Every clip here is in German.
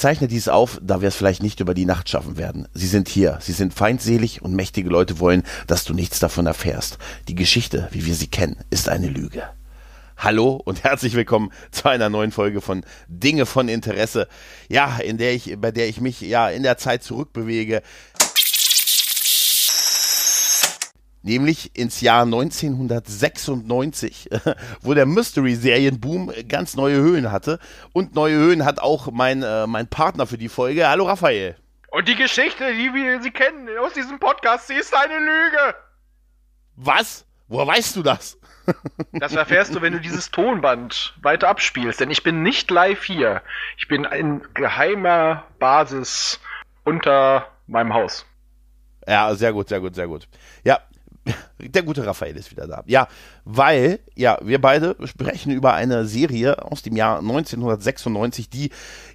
zeichne dies auf, da wir es vielleicht nicht über die Nacht schaffen werden. Sie sind hier, sie sind feindselig und mächtige Leute wollen, dass du nichts davon erfährst. Die Geschichte, wie wir sie kennen, ist eine Lüge. Hallo und herzlich willkommen zu einer neuen Folge von Dinge von Interesse. Ja, in der ich, bei der ich mich ja in der Zeit zurückbewege. Nämlich ins Jahr 1996, wo der Mystery-Serienboom ganz neue Höhen hatte. Und neue Höhen hat auch mein, äh, mein Partner für die Folge. Hallo Raphael. Und die Geschichte, die wir sie kennen aus diesem Podcast, sie ist eine Lüge. Was? Woher weißt du das? Das erfährst du, wenn du dieses Tonband weiter abspielst. Denn ich bin nicht live hier. Ich bin in geheimer Basis unter meinem Haus. Ja, sehr gut, sehr gut, sehr gut. Ja, der gute Raphael ist wieder da. Ja, weil, ja, wir beide sprechen über eine Serie aus dem Jahr 1996, die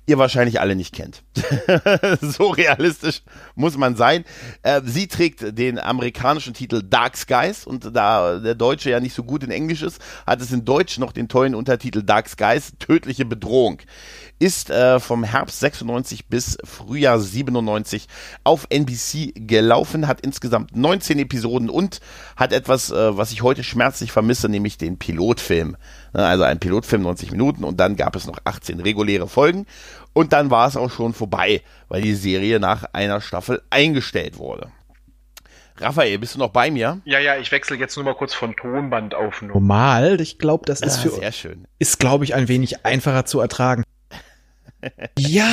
ihr wahrscheinlich alle nicht kennt. so realistisch muss man sein. Äh, sie trägt den amerikanischen Titel Dark Skies und da der Deutsche ja nicht so gut in Englisch ist, hat es in Deutsch noch den tollen Untertitel Dark Skies, tödliche Bedrohung ist äh, vom Herbst 96 bis Frühjahr 97 auf NBC gelaufen, hat insgesamt 19 Episoden und hat etwas, äh, was ich heute schmerzlich vermisse, nämlich den Pilotfilm. Ne, also ein Pilotfilm 90 Minuten und dann gab es noch 18 reguläre Folgen und dann war es auch schon vorbei, weil die Serie nach einer Staffel eingestellt wurde. Raphael, bist du noch bei mir? Ja, ja, ich wechsle jetzt nur mal kurz von Tonband auf normal. Ich glaube, das ist ja, für sehr schön. ist glaube ich ein wenig einfacher zu ertragen ja.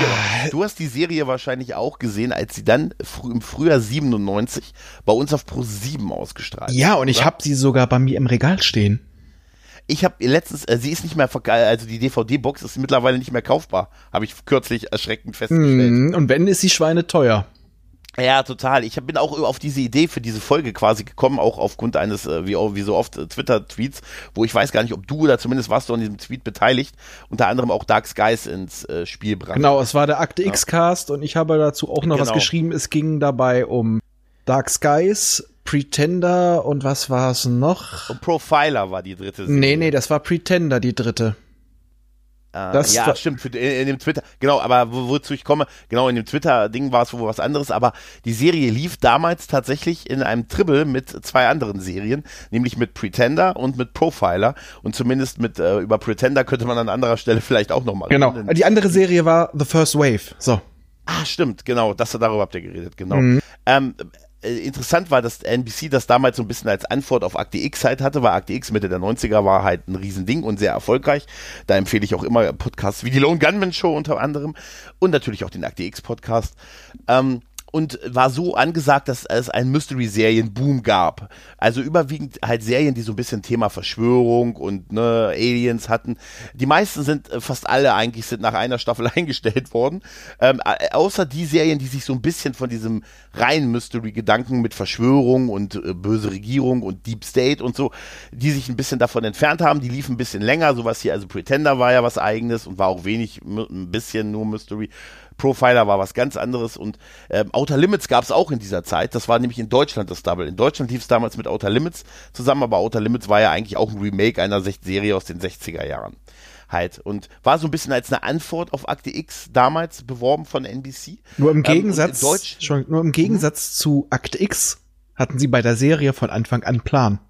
Genau. Du hast die Serie wahrscheinlich auch gesehen, als sie dann fr im Frühjahr 97 bei uns auf Pro 7 ausgestrahlt Ja, und ich habe sie sogar bei mir im Regal stehen. Ich habe letztens, äh, sie ist nicht mehr, also die DVD-Box ist mittlerweile nicht mehr kaufbar, habe ich kürzlich erschreckend festgestellt. Mm, und wenn, ist sie schweineteuer. Ja, total. Ich bin auch auf diese Idee für diese Folge quasi gekommen, auch aufgrund eines, äh, wie, wie so oft, äh, Twitter-Tweets, wo ich weiß gar nicht, ob du oder zumindest warst du an diesem Tweet beteiligt, unter anderem auch Dark Skies ins äh, Spiel brachte. Genau, es war der Akte X-Cast und ich habe dazu auch noch genau. was geschrieben. Es ging dabei um Dark Skies, Pretender und was war es noch? Profiler war die dritte. Serie. Nee, nee, das war Pretender, die dritte. Äh, das ja, stimmt, in, in, dem Twitter, genau, aber wo, wozu ich komme, genau, in dem Twitter-Ding war es wohl was anderes, aber die Serie lief damals tatsächlich in einem Tribble mit zwei anderen Serien, nämlich mit Pretender und mit Profiler und zumindest mit, äh, über Pretender könnte man an anderer Stelle vielleicht auch nochmal Genau, reden. die andere Serie war The First Wave, so. Ah, stimmt, genau, das, darüber habt ihr geredet, genau. Mhm. Ähm, äh, interessant war, dass NBC das damals so ein bisschen als Antwort auf Akte X halt hatte, weil Akte X Mitte der 90er war halt ein Riesending und sehr erfolgreich. Da empfehle ich auch immer Podcasts wie die Lone Gunman Show unter anderem und natürlich auch den Akte X Podcast. Ähm, und war so angesagt, dass es einen Mystery-Serien-Boom gab. Also überwiegend halt Serien, die so ein bisschen Thema Verschwörung und ne, Aliens hatten. Die meisten sind, äh, fast alle eigentlich, sind nach einer Staffel eingestellt worden. Ähm, außer die Serien, die sich so ein bisschen von diesem reinen Mystery-Gedanken mit Verschwörung und äh, böse Regierung und Deep State und so, die sich ein bisschen davon entfernt haben. Die liefen ein bisschen länger. Sowas hier, also Pretender war ja was eigenes und war auch wenig, ein bisschen nur Mystery. Profiler war was ganz anderes und ähm, Outer Limits gab es auch in dieser Zeit. Das war nämlich in Deutschland das Double. In Deutschland lief es damals mit Outer Limits zusammen, aber Outer Limits war ja eigentlich auch ein Remake einer Serie aus den 60er Jahren. Halt. Und war so ein bisschen als eine Antwort auf Akte X damals beworben von NBC. Nur im ähm, Gegensatz, ähm, Deutsch, schon, nur im Gegensatz mhm. zu Akte X hatten sie bei der Serie von Anfang an Plan.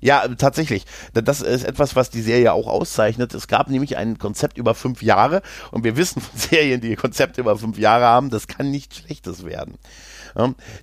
Ja, tatsächlich. Das ist etwas, was die Serie auch auszeichnet. Es gab nämlich ein Konzept über fünf Jahre und wir wissen von Serien, die Konzepte über fünf Jahre haben, das kann nichts Schlechtes werden.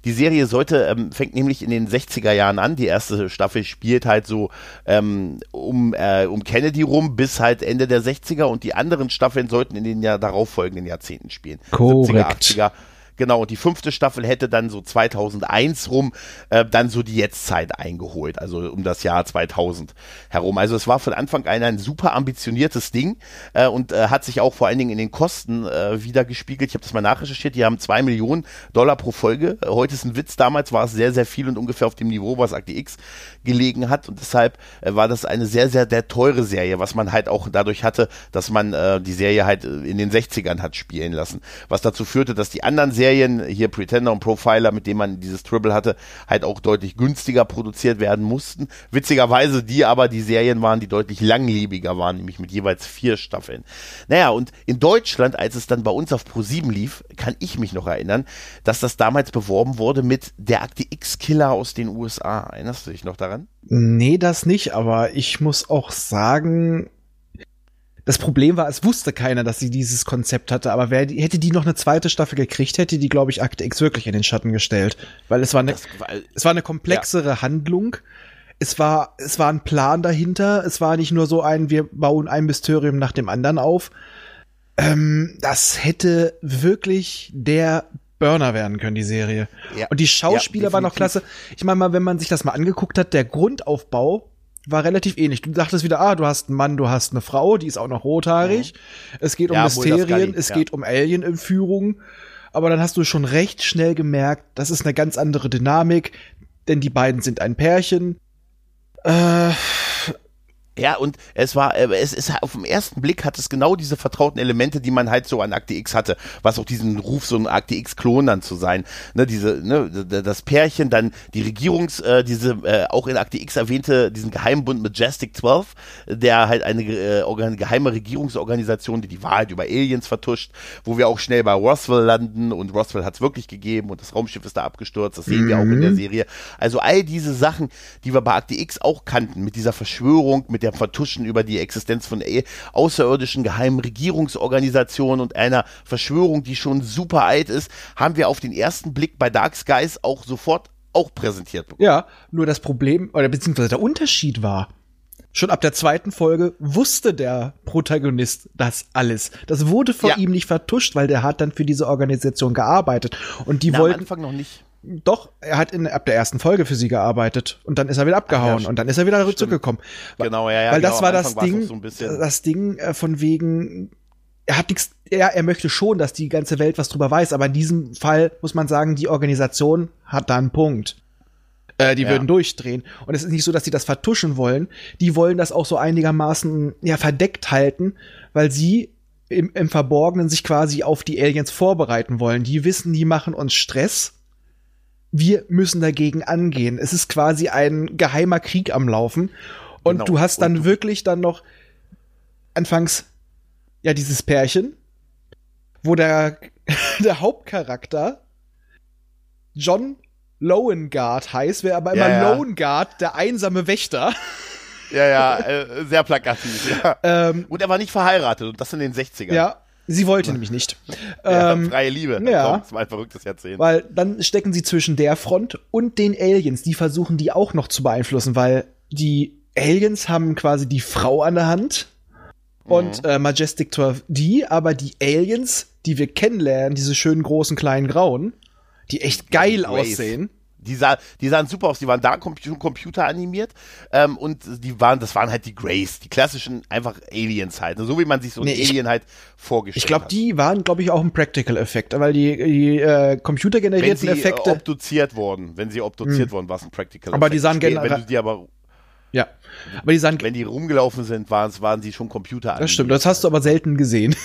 die Serie sollte, ähm, fängt nämlich in den 60er Jahren an. Die erste Staffel spielt halt so ähm, um, äh, um Kennedy rum bis halt Ende der 60er und die anderen Staffeln sollten in den Jahr darauffolgenden Jahrzehnten spielen. Korrekt. 70er, 80er. Genau, und die fünfte Staffel hätte dann so 2001 rum äh, dann so die Jetztzeit eingeholt, also um das Jahr 2000 herum. Also es war von Anfang an ein super ambitioniertes Ding äh, und äh, hat sich auch vor allen Dingen in den Kosten äh, wieder gespiegelt. Ich habe das mal nachrecherchiert, die haben zwei Millionen Dollar pro Folge. Äh, heute ist ein Witz, damals war es sehr, sehr viel und ungefähr auf dem Niveau, was Akte X gelegen hat und deshalb äh, war das eine sehr, sehr der teure Serie, was man halt auch dadurch hatte, dass man äh, die Serie halt in den 60ern hat spielen lassen, was dazu führte, dass die anderen Serien Serien, hier Pretender und Profiler, mit denen man dieses Tribble hatte, halt auch deutlich günstiger produziert werden mussten. Witzigerweise die aber die Serien waren, die deutlich langlebiger waren, nämlich mit jeweils vier Staffeln. Naja, und in Deutschland, als es dann bei uns auf Pro7 lief, kann ich mich noch erinnern, dass das damals beworben wurde mit der Akte X-Killer aus den USA. Erinnerst du dich noch daran? Nee, das nicht, aber ich muss auch sagen, das Problem war, es wusste keiner, dass sie dieses Konzept hatte, aber wer, hätte die noch eine zweite Staffel gekriegt, hätte die, glaube ich, Akte X wirklich in den Schatten gestellt. Weil es war eine, war, es war eine komplexere ja. Handlung. Es war, es war ein Plan dahinter. Es war nicht nur so ein, wir bauen ein Mysterium nach dem anderen auf. Ähm, das hätte wirklich der Burner werden können, die Serie. Ja. Und die Schauspieler ja, waren noch klasse. Ich meine mal, wenn man sich das mal angeguckt hat, der Grundaufbau war relativ ähnlich. Du dachtest wieder, ah, du hast einen Mann, du hast eine Frau, die ist auch noch rothaarig. Mhm. Es geht um ja, Mysterien, es ja. geht um Alien-Entführung. Aber dann hast du schon recht schnell gemerkt, das ist eine ganz andere Dynamik, denn die beiden sind ein Pärchen. Äh, ja, und es war, äh, es ist auf den ersten Blick hat es genau diese vertrauten Elemente, die man halt so an Akte X hatte, was auch diesen Ruf, so ein Akte X-Klon dann zu sein. Ne, diese, ne, das Pärchen, dann die Regierungs, äh, diese äh, auch in Akte X erwähnte, diesen Geheimbund Majestic 12, der halt eine äh, geheime Regierungsorganisation, die die Wahrheit über Aliens vertuscht, wo wir auch schnell bei Roswell landen und Roswell hat es wirklich gegeben und das Raumschiff ist da abgestürzt, das sehen mhm. wir auch in der mhm. Serie. Also all diese Sachen, die wir bei Akte X auch kannten, mit dieser Verschwörung, mit der der Vertuschen über die Existenz von außerirdischen geheimen Regierungsorganisationen und einer Verschwörung, die schon super alt ist, haben wir auf den ersten Blick bei Dark Skies auch sofort auch präsentiert bekommen. Ja, nur das Problem, oder beziehungsweise der Unterschied war, schon ab der zweiten Folge wusste der Protagonist das alles. Das wurde vor ja. ihm nicht vertuscht, weil der hat dann für diese Organisation gearbeitet. Und die Na, wollten. Am Anfang noch nicht. Doch, er hat in, ab der ersten Folge für sie gearbeitet und dann ist er wieder abgehauen ja, und dann ist er wieder stimmt. zurückgekommen. Genau, ja, ja. Weil genau, das war das Ding, so das Ding von wegen, er hat nichts, er, er möchte schon, dass die ganze Welt was drüber weiß, aber in diesem Fall muss man sagen, die Organisation hat da einen Punkt. Äh, die ja. würden durchdrehen. Und es ist nicht so, dass sie das vertuschen wollen. Die wollen das auch so einigermaßen ja verdeckt halten, weil sie im, im Verborgenen sich quasi auf die Aliens vorbereiten wollen. Die wissen, die machen uns Stress wir müssen dagegen angehen. Es ist quasi ein geheimer Krieg am Laufen. Und genau. du hast dann und wirklich dann noch anfangs ja dieses Pärchen, wo der, der Hauptcharakter John Lowengard heißt, wäre aber immer ja, ja. Lowengard, der einsame Wächter. Ja, ja, äh, sehr plakativ. Ja. Ähm, und er war nicht verheiratet und das in den 60ern. Ja, Sie wollte nämlich nicht. Ja, ähm, freie Liebe. Ja. Komm, das war ein verrücktes Jahrzehnt. Weil dann stecken sie zwischen der Front und den Aliens. Die versuchen die auch noch zu beeinflussen, weil die Aliens haben quasi die Frau an der Hand und mhm. äh, Majestic 12 die, aber die Aliens, die wir kennenlernen, diese schönen großen kleinen Grauen, die echt geil aussehen. Die, sah, die sahen super aus, die waren da Computer animiert ähm, und die waren, das waren halt die Greys, die klassischen einfach Aliens halt, so wie man sich so nee, ein Alien halt vorgestellt Ich glaube, die waren, glaube ich, auch ein Practical-Effekt, weil die, die äh, computergenerierten Effekte. Wenn sie obduziert wurden, wenn sie obduziert hm. wurden, war es ein Practical-Effekt. Aber die sahen generell. Wenn du die aber ja, aber die sahen. Wenn die rumgelaufen sind, waren, waren sie schon Computer. Das stimmt, das hast du aber selten gesehen.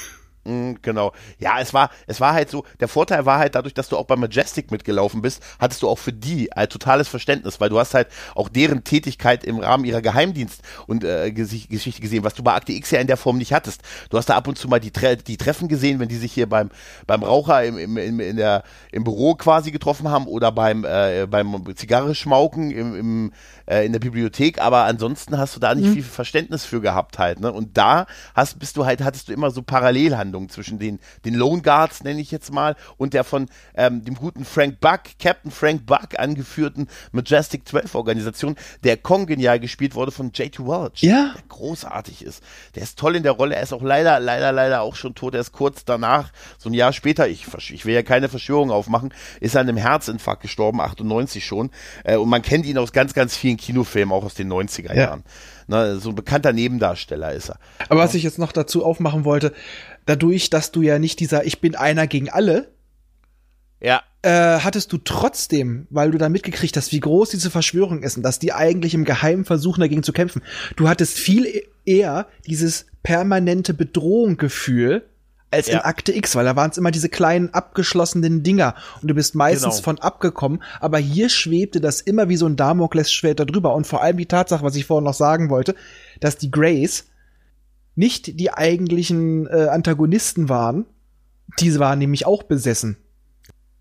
Mm, genau. Ja, es war, es war halt so, der Vorteil war halt dadurch, dass du auch bei Majestic mitgelaufen bist, hattest du auch für die ein totales Verständnis, weil du hast halt auch deren Tätigkeit im Rahmen ihrer Geheimdienst und äh, Geschichte gesehen, was du bei Akte X ja in der Form nicht hattest. Du hast da ab und zu mal die, Tre die Treffen gesehen, wenn die sich hier beim, beim Raucher im, im, im, in der, im Büro quasi getroffen haben oder beim, äh, beim Zigarre schmauken im, im, äh, in der Bibliothek, aber ansonsten hast du da nicht mhm. viel Verständnis für gehabt halt, ne? Und da hast, bist du halt, hattest du immer so Parallelhandlungen zwischen den, den Lone Guards, nenne ich jetzt mal, und der von ähm, dem guten Frank Buck, Captain Frank Buck angeführten Majestic 12 Organisation, der kongenial gespielt wurde von J.T. Welch. Ja. Der großartig ist. Der ist toll in der Rolle. Er ist auch leider, leider, leider auch schon tot. Er ist kurz danach, so ein Jahr später, ich, ich will ja keine Verschwörung aufmachen, ist an einem Herzinfarkt gestorben, 98 schon. Äh, und man kennt ihn aus ganz, ganz vielen Kinofilmen, auch aus den 90er Jahren. Ja. Ne, so ein bekannter Nebendarsteller ist er. Aber was ich jetzt noch dazu aufmachen wollte, dadurch, dass du ja nicht dieser Ich bin einer gegen alle, ja. Äh, hattest du trotzdem, weil du da mitgekriegt hast, wie groß diese Verschwörung ist und dass die eigentlich im Geheimen versuchen, dagegen zu kämpfen. Du hattest viel e-, eher dieses permanente Bedrohungsgefühl als ja. in Akte X, weil da waren es immer diese kleinen abgeschlossenen Dinger und du bist meistens genau. von abgekommen, aber hier schwebte das immer wie so ein Damoklesschwert darüber und vor allem die Tatsache, was ich vorhin noch sagen wollte, dass die Greys nicht die eigentlichen äh, Antagonisten waren, diese waren nämlich auch besessen.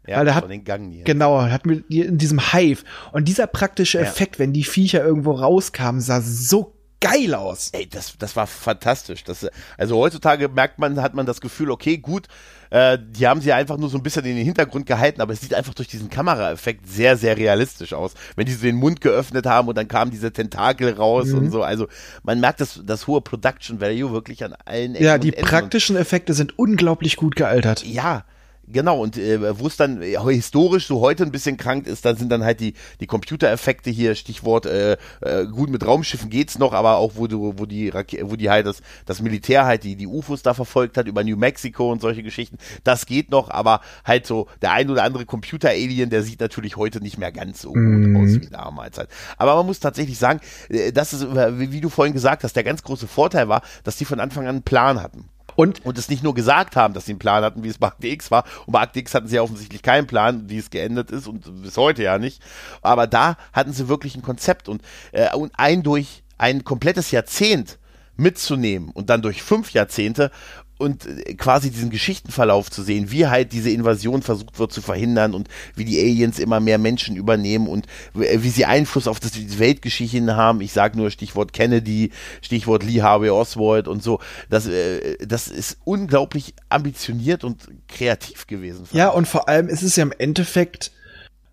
Ja, Weil er hat, den Gang hier. Genau, hat mit in diesem Hive. Und dieser praktische Effekt, ja. wenn die Viecher irgendwo rauskamen, sah so geil aus. Ey, das, das war fantastisch. Das, also heutzutage merkt man, hat man das Gefühl, okay, gut, äh, die haben sie einfach nur so ein bisschen in den Hintergrund gehalten, aber es sieht einfach durch diesen Kameraeffekt sehr, sehr realistisch aus. Wenn die so den Mund geöffnet haben und dann kamen diese Tentakel raus mhm. und so. Also man merkt das, das hohe Production Value wirklich an allen Ecken Ja, die praktischen Effekte sind unglaublich gut gealtert. Ja, Genau, und äh, wo es dann äh, historisch so heute ein bisschen krank ist, dann sind dann halt die, die Computereffekte hier, Stichwort, äh, äh, gut mit Raumschiffen geht's noch, aber auch wo du, wo die Rake wo die halt das, das Militär halt die, die UFOs da verfolgt hat über New Mexico und solche Geschichten, das geht noch, aber halt so der ein oder andere Computer-Alien, der sieht natürlich heute nicht mehr ganz so mhm. gut aus wie damals halt. Aber man muss tatsächlich sagen, äh, das ist, wie, wie du vorhin gesagt hast, der ganz große Vorteil war, dass die von Anfang an einen Plan hatten. Und, und es nicht nur gesagt haben, dass sie einen Plan hatten, wie es bei Akte X war. Und bei Akte X hatten sie ja offensichtlich keinen Plan, wie es geendet ist und bis heute ja nicht. Aber da hatten sie wirklich ein Konzept und, äh, und ein durch ein komplettes Jahrzehnt mitzunehmen und dann durch fünf Jahrzehnte und äh, quasi diesen Geschichtenverlauf zu sehen, wie halt diese Invasion versucht wird zu verhindern und wie die Aliens immer mehr Menschen übernehmen und äh, wie sie Einfluss auf das Weltgeschichten haben. Ich sage nur Stichwort Kennedy, Stichwort Lee Harvey Oswald und so. Das, äh, das ist unglaublich ambitioniert und kreativ gewesen. Ja, und vor allem ist es ja im Endeffekt,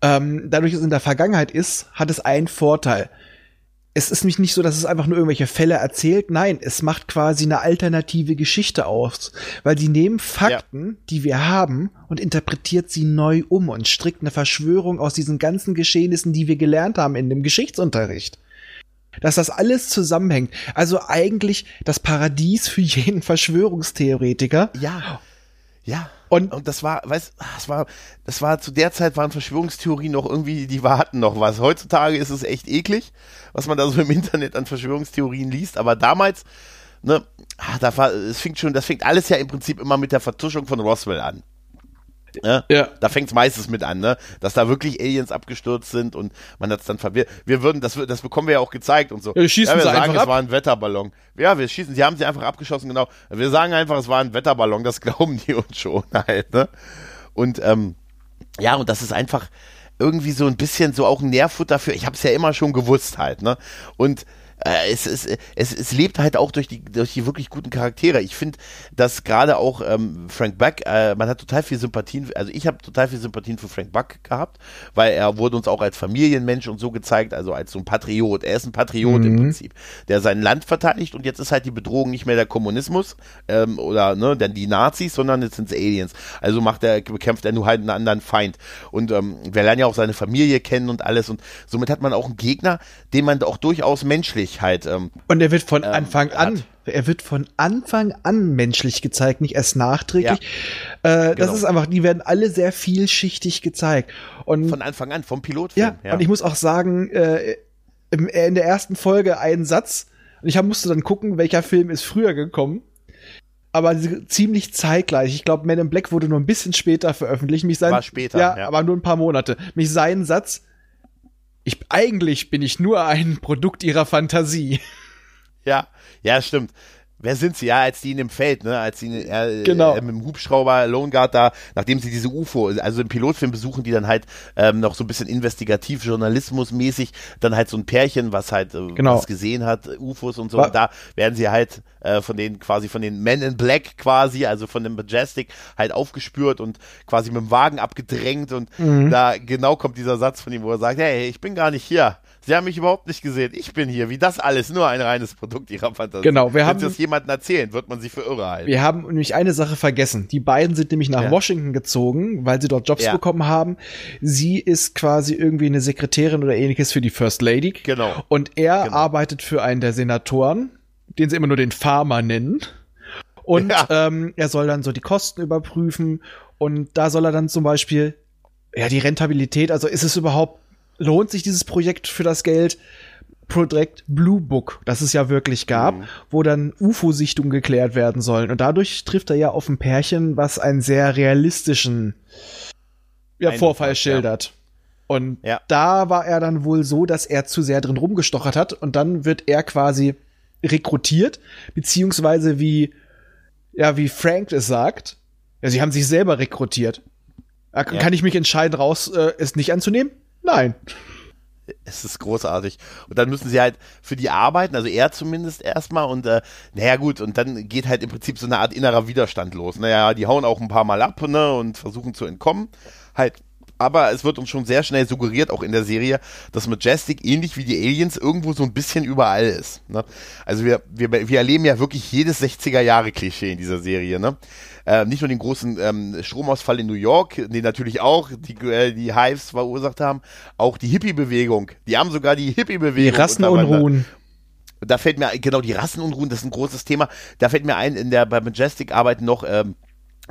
ähm, dadurch, dass es in der Vergangenheit ist, hat es einen Vorteil es ist nämlich nicht so, dass es einfach nur irgendwelche Fälle erzählt. Nein, es macht quasi eine alternative Geschichte aus. Weil sie nehmen Fakten, ja. die wir haben, und interpretiert sie neu um und strickt eine Verschwörung aus diesen ganzen Geschehnissen, die wir gelernt haben in dem Geschichtsunterricht. Dass das alles zusammenhängt. Also eigentlich das Paradies für jeden Verschwörungstheoretiker. Ja. Ja. Und, und das war, weißt, das war, das war zu der Zeit waren Verschwörungstheorien noch irgendwie, die warten noch was. Heutzutage ist es echt eklig, was man da so im Internet an Verschwörungstheorien liest, aber damals, ne, ah, da war, es fängt schon, das fängt alles ja im Prinzip immer mit der Vertuschung von Roswell an. Ne? Ja. Da fängt es meistens mit an, ne? dass da wirklich Aliens abgestürzt sind und man hat es dann verwirrt. Wir würden, das, das bekommen wir ja auch gezeigt und so. Ja, wir schießen ja, wir sagen, es ab. war ein Wetterballon. Ja, wir schießen, sie haben sie einfach abgeschossen, genau. Wir sagen einfach, es war ein Wetterballon, das glauben die uns schon halt, ne? Und ähm, ja, und das ist einfach irgendwie so ein bisschen so auch ein Nährfutter für, ich habe es ja immer schon gewusst halt, ne? Und äh, es, es, es, es lebt halt auch durch die, durch die wirklich guten Charaktere. Ich finde, dass gerade auch ähm, Frank Buck, äh, man hat total viel Sympathien, also ich habe total viel Sympathien für Frank Buck gehabt, weil er wurde uns auch als Familienmensch und so gezeigt, also als so ein Patriot. Er ist ein Patriot mhm. im Prinzip, der sein Land verteidigt und jetzt ist halt die Bedrohung nicht mehr der Kommunismus ähm, oder ne, denn die Nazis, sondern jetzt sind es Aliens. Also macht er, bekämpft er nur halt einen anderen Feind. Und ähm, wir lernen ja auch seine Familie kennen und alles und somit hat man auch einen Gegner, den man auch durchaus menschlich Menschlichkeit. Ähm, und er wird von ähm, Anfang an, hat. er wird von Anfang an menschlich gezeigt, nicht erst nachträglich. Ja, äh, genau. Das ist einfach, die werden alle sehr vielschichtig gezeigt. Und von Anfang an, vom Pilotfilm. Ja, ja. und ich muss auch sagen, äh, in der ersten Folge einen Satz, und ich musste dann gucken, welcher Film ist früher gekommen aber ziemlich zeitgleich. Ich glaube, Man in Black wurde nur ein bisschen später veröffentlicht. Mich sein, War später, ja, ja, aber nur ein paar Monate. Mich sein Satz, ich, eigentlich bin ich nur ein Produkt ihrer Fantasie. Ja, ja, stimmt wer sind sie? Ja, als die in dem Feld, ne, als sie äh, genau. äh, mit dem Hubschrauber Lone Guard da, nachdem sie diese UFO, also im Pilotfilm besuchen die dann halt ähm, noch so ein bisschen investigativ, journalismusmäßig, dann halt so ein Pärchen, was halt äh, genau. was gesehen hat, UFOs und so. War und da werden sie halt äh, von den quasi von den Men in Black quasi, also von dem Majestic halt aufgespürt und quasi mit dem Wagen abgedrängt und mhm. da genau kommt dieser Satz von ihm, wo er sagt, hey, ich bin gar nicht hier. Sie haben mich überhaupt nicht gesehen. Ich bin hier. Wie das alles nur ein reines Produkt ihrer Fantasie. Genau, wir Wenn haben das jemandem erzählen, wird man sie für irre halten. Wir haben nämlich eine Sache vergessen. Die beiden sind nämlich nach ja. Washington gezogen, weil sie dort Jobs ja. bekommen haben. Sie ist quasi irgendwie eine Sekretärin oder ähnliches für die First Lady. Genau. Und er genau. arbeitet für einen der Senatoren, den sie immer nur den Farmer nennen. Und ja. ähm, er soll dann so die Kosten überprüfen. Und da soll er dann zum Beispiel ja, die Rentabilität, also ist es überhaupt lohnt sich dieses Projekt für das Geld? Project Blue Book, das es ja wirklich gab, mhm. wo dann UFO-Sichtungen geklärt werden sollen. Und dadurch trifft er ja auf ein Pärchen, was einen sehr realistischen ja, Vorfall schildert. Ja. Und ja. da war er dann wohl so, dass er zu sehr drin rumgestochert hat und dann wird er quasi rekrutiert, beziehungsweise wie, ja, wie Frank es sagt, ja, sie haben sich selber rekrutiert. Ja. Kann ich mich entscheiden, raus, äh, es nicht anzunehmen? Nein es ist großartig. Und dann müssen sie halt für die arbeiten, also er zumindest erstmal und äh, naja gut, und dann geht halt im Prinzip so eine Art innerer Widerstand los. Naja, die hauen auch ein paar Mal ab, ne, und versuchen zu entkommen. Halt aber es wird uns schon sehr schnell suggeriert, auch in der Serie, dass Majestic ähnlich wie die Aliens irgendwo so ein bisschen überall ist. Ne? Also wir, wir, wir erleben ja wirklich jedes 60er-Jahre-Klischee in dieser Serie. Ne? Äh, nicht nur den großen ähm, Stromausfall in New York, den natürlich auch die, äh, die Hives verursacht haben, auch die Hippie-Bewegung. Die haben sogar die Hippie-Bewegung. Die Rassenunruhen. Da fällt mir, genau, die Rassenunruhen, das ist ein großes Thema. Da fällt mir ein, in der, bei Majestic arbeiten noch, ähm,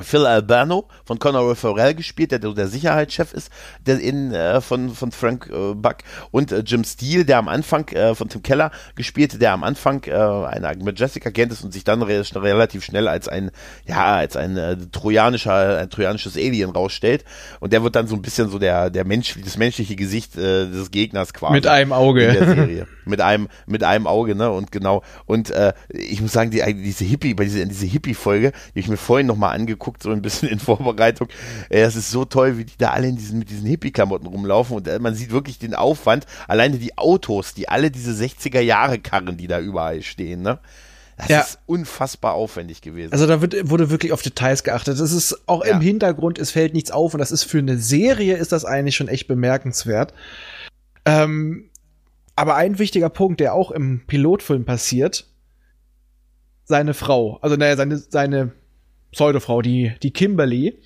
Phil Albano von Conor Farrell gespielt, der der Sicherheitschef ist, der in äh, von von Frank äh, Buck und äh, Jim Steele, der am Anfang äh, von Tim Keller gespielt, der am Anfang äh, ein Majestic Agent ist und sich dann re relativ schnell als ein ja als ein äh, trojanischer ein trojanisches Alien rausstellt. Und der wird dann so ein bisschen so der der Mensch das menschliche Gesicht äh, des Gegners quasi mit einem Auge. in der Serie. Mit einem mit einem Auge ne? Und genau. Und ich muss sagen die diese Hippie bei dieser diese Hippie Folge die ich mir vorhin noch mal angeguckt geguckt, so ein bisschen in Vorbereitung. Es ist so toll, wie die da alle in diesen, mit diesen Hippie-Klamotten rumlaufen und äh, man sieht wirklich den Aufwand. Alleine die Autos, die alle diese 60er-Jahre-Karren, die da überall stehen, ne? Das ja. ist unfassbar aufwendig gewesen. Also da wird, wurde wirklich auf Details geachtet. Das ist auch ja. im Hintergrund, es fällt nichts auf und das ist für eine Serie ist das eigentlich schon echt bemerkenswert. Ähm, aber ein wichtiger Punkt, der auch im Pilotfilm passiert, seine Frau, also naja, seine, seine Pseudofrau, die, die Kimberly,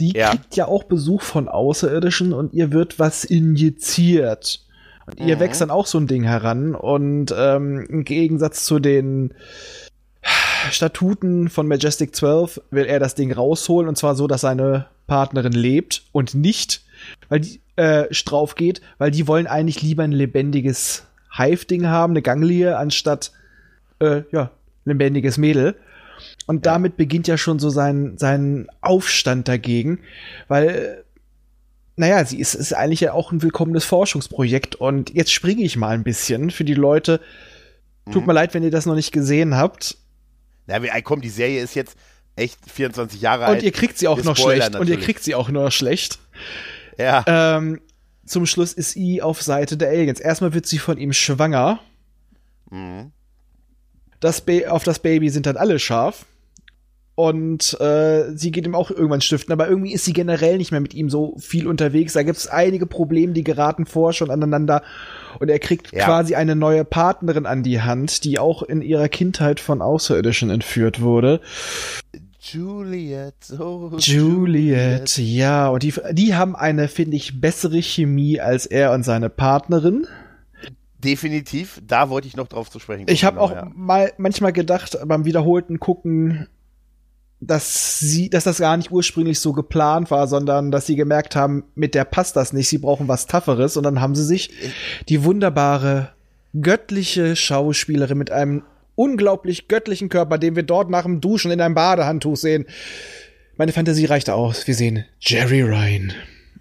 die ja. kriegt ja auch Besuch von Außerirdischen und ihr wird was injiziert. Und ihr mhm. wächst dann auch so ein Ding heran. Und ähm, im Gegensatz zu den Statuten von Majestic 12 will er das Ding rausholen und zwar so, dass seine Partnerin lebt und nicht, weil die äh, strauf geht, weil die wollen eigentlich lieber ein lebendiges Hive-Ding haben, eine Ganglie, anstatt äh, ja, lebendiges Mädel. Und ja. damit beginnt ja schon so sein, sein Aufstand dagegen, weil, naja, sie ist, ist eigentlich ja auch ein willkommenes Forschungsprojekt. Und jetzt springe ich mal ein bisschen für die Leute. Tut mhm. mir leid, wenn ihr das noch nicht gesehen habt. Na, komm, die Serie ist jetzt echt 24 Jahre alt. Und ihr kriegt sie auch noch Spoiler schlecht. Natürlich. Und ihr kriegt sie auch noch schlecht. Ja. Ähm, zum Schluss ist sie auf Seite der Aliens. Erstmal wird sie von ihm schwanger. Mhm. Das auf das Baby sind dann alle scharf. Und äh, sie geht ihm auch irgendwann stiften, aber irgendwie ist sie generell nicht mehr mit ihm so viel unterwegs. Da gibt es einige Probleme, die geraten vor schon aneinander. Und er kriegt ja. quasi eine neue Partnerin an die Hand, die auch in ihrer Kindheit von Außerirdischen entführt wurde. Juliet, oh, Juliet, Juliet, ja, und die, die haben eine, finde ich, bessere Chemie als er und seine Partnerin. Definitiv, da wollte ich noch drauf zu sprechen. Ich habe auch ja. mal manchmal gedacht beim wiederholten Gucken, dass sie, dass das gar nicht ursprünglich so geplant war, sondern dass sie gemerkt haben, mit der passt das nicht, sie brauchen was Tougheres und dann haben sie sich die wunderbare göttliche Schauspielerin mit einem unglaublich göttlichen Körper, den wir dort nach dem Duschen in einem Badehandtuch sehen. Meine Fantasie reichte aus. Wir sehen Jerry Ryan.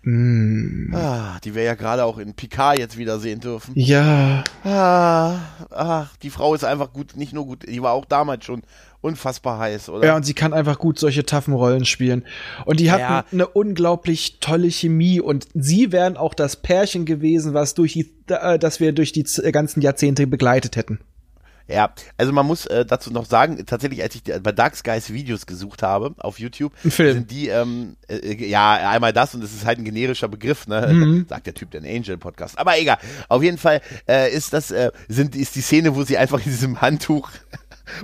Mm. Ah, die wir ja gerade auch in Picard jetzt wieder sehen dürfen. Ja. Ah, ach, die Frau ist einfach gut, nicht nur gut, die war auch damals schon unfassbar heiß, oder? Ja, und sie kann einfach gut solche taffen Rollen spielen. Und die hatten ja. eine unglaublich tolle Chemie und sie wären auch das Pärchen gewesen, was durch die, äh, das wir durch die ganzen Jahrzehnte begleitet hätten. Ja, also man muss äh, dazu noch sagen, tatsächlich, als ich bei Dark Skies Videos gesucht habe auf YouTube, sind die, ähm, äh, ja, einmal das und es ist halt ein generischer Begriff, ne? Mhm. Sagt der Typ, der Angel Podcast. Aber egal. Auf jeden Fall äh, ist das, äh, sind, ist die Szene, wo sie einfach in diesem Handtuch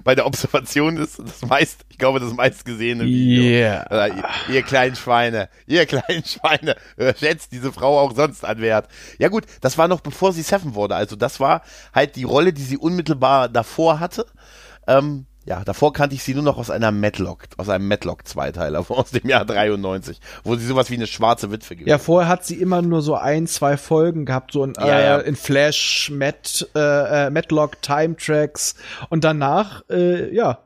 bei der Observation ist das meist, ich glaube, das meistgesehene Video. Yeah. Ihr, ihr, kleinen Schweine, ihr kleinen Schweine, schätzt diese Frau auch sonst an Wert. Ja gut, das war noch bevor sie Seven wurde. Also das war halt die Rolle, die sie unmittelbar davor hatte. Ähm, Ja, davor kannte ich sie nur noch aus einer Matlock, aus einem Matlock-Zweiteiler aus dem Jahr 93, wo sie sowas wie eine schwarze Witwe gewesen Ja, vorher hat sie immer nur so ein, zwei Folgen gehabt, so in, ja, äh, ja. in Flash, Mat, äh, äh, Matlock, Time Tracks und danach, äh, ja,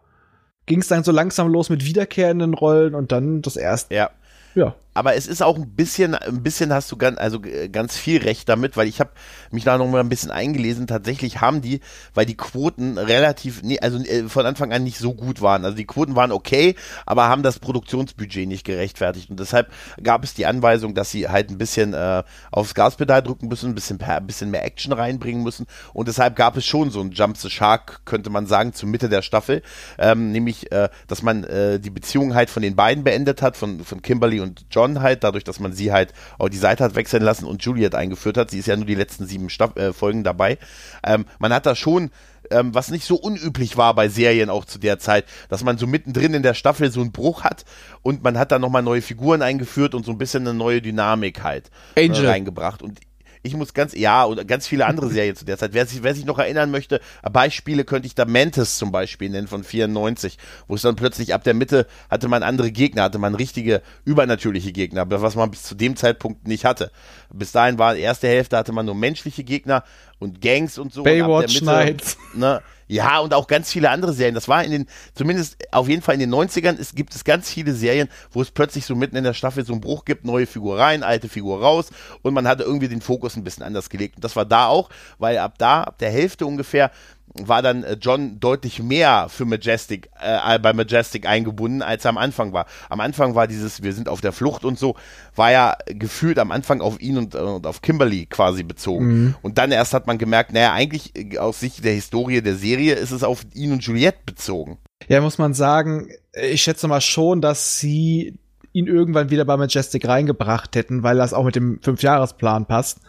ging es dann so langsam los mit wiederkehrenden Rollen und dann das erste. Ja. Ja aber es ist auch ein bisschen, ein bisschen hast du ganz, also ganz viel recht damit, weil ich habe mich da noch mal ein bisschen eingelesen. Tatsächlich haben die, weil die Quoten relativ, also äh, von Anfang an nicht so gut waren. Also die Quoten waren okay, aber haben das Produktionsbudget nicht gerechtfertigt und deshalb gab es die Anweisung, dass sie halt ein bisschen äh, aufs Gaspedal drücken müssen, ein bisschen, ein bisschen mehr Action reinbringen müssen und deshalb gab es schon so ein Jump the Shark, könnte man sagen, zur Mitte der Staffel, ähm, nämlich, äh, dass man äh, die Beziehung halt von den beiden beendet hat, von von Kimberly und John John halt, dadurch, dass man sie halt auch die Seite hat wechseln lassen und Juliet eingeführt hat. Sie ist ja nur die letzten sieben Staff äh, Folgen dabei. Ähm, man hat da schon ähm, was nicht so unüblich war bei Serien auch zu der Zeit, dass man so mittendrin in der Staffel so einen Bruch hat und man hat da nochmal neue Figuren eingeführt und so ein bisschen eine neue Dynamik halt äh, reingebracht. Und ich muss ganz, ja, und ganz viele andere Serien zu der Zeit. Wer sich, wer sich noch erinnern möchte, Beispiele könnte ich da Mantis zum Beispiel nennen von 94, wo es dann plötzlich ab der Mitte hatte man andere Gegner, hatte man richtige übernatürliche Gegner, was man bis zu dem Zeitpunkt nicht hatte. Bis dahin war die erste Hälfte hatte man nur menschliche Gegner und Gangs und so. Baywatch Nights. Ne, ja, und auch ganz viele andere Serien. Das war in den, zumindest auf jeden Fall in den 90ern, es gibt es ganz viele Serien, wo es plötzlich so mitten in der Staffel so einen Bruch gibt, neue Figur rein, alte Figur raus und man hatte irgendwie den Fokus ein bisschen anders gelegt. Und das war da auch, weil ab da, ab der Hälfte ungefähr, war dann äh, John deutlich mehr für Majestic, äh, bei Majestic eingebunden, als er am Anfang war. Am Anfang war dieses, wir sind auf der Flucht und so, war ja gefühlt am Anfang auf ihn und, äh, und auf Kimberly quasi bezogen. Mhm. Und dann erst hat man gemerkt, naja, eigentlich äh, aus Sicht der Historie der Serie ist es auf ihn und Juliette bezogen. Ja, muss man sagen, ich schätze mal schon, dass sie ihn irgendwann wieder bei Majestic reingebracht hätten, weil das auch mit dem Fünfjahresplan passt.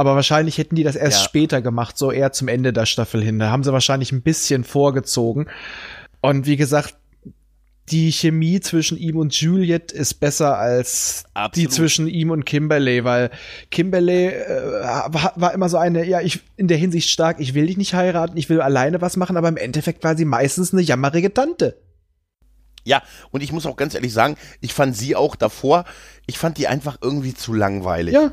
Aber wahrscheinlich hätten die das erst ja. später gemacht, so eher zum Ende der Staffel hin. Da haben sie wahrscheinlich ein bisschen vorgezogen. Und wie gesagt, die Chemie zwischen ihm und Juliet ist besser als Absolut. die zwischen ihm und Kimberly, weil Kimberly äh, war, war, immer so eine, ja, ich in der Hinsicht stark, ich will dich nicht heiraten, ich will alleine was machen, aber im Endeffekt war sie meistens eine jammerige Tante. Ja, und ich muss auch ganz ehrlich sagen, ich fand sie auch davor, ich fand die einfach irgendwie zu langweilig. Ja.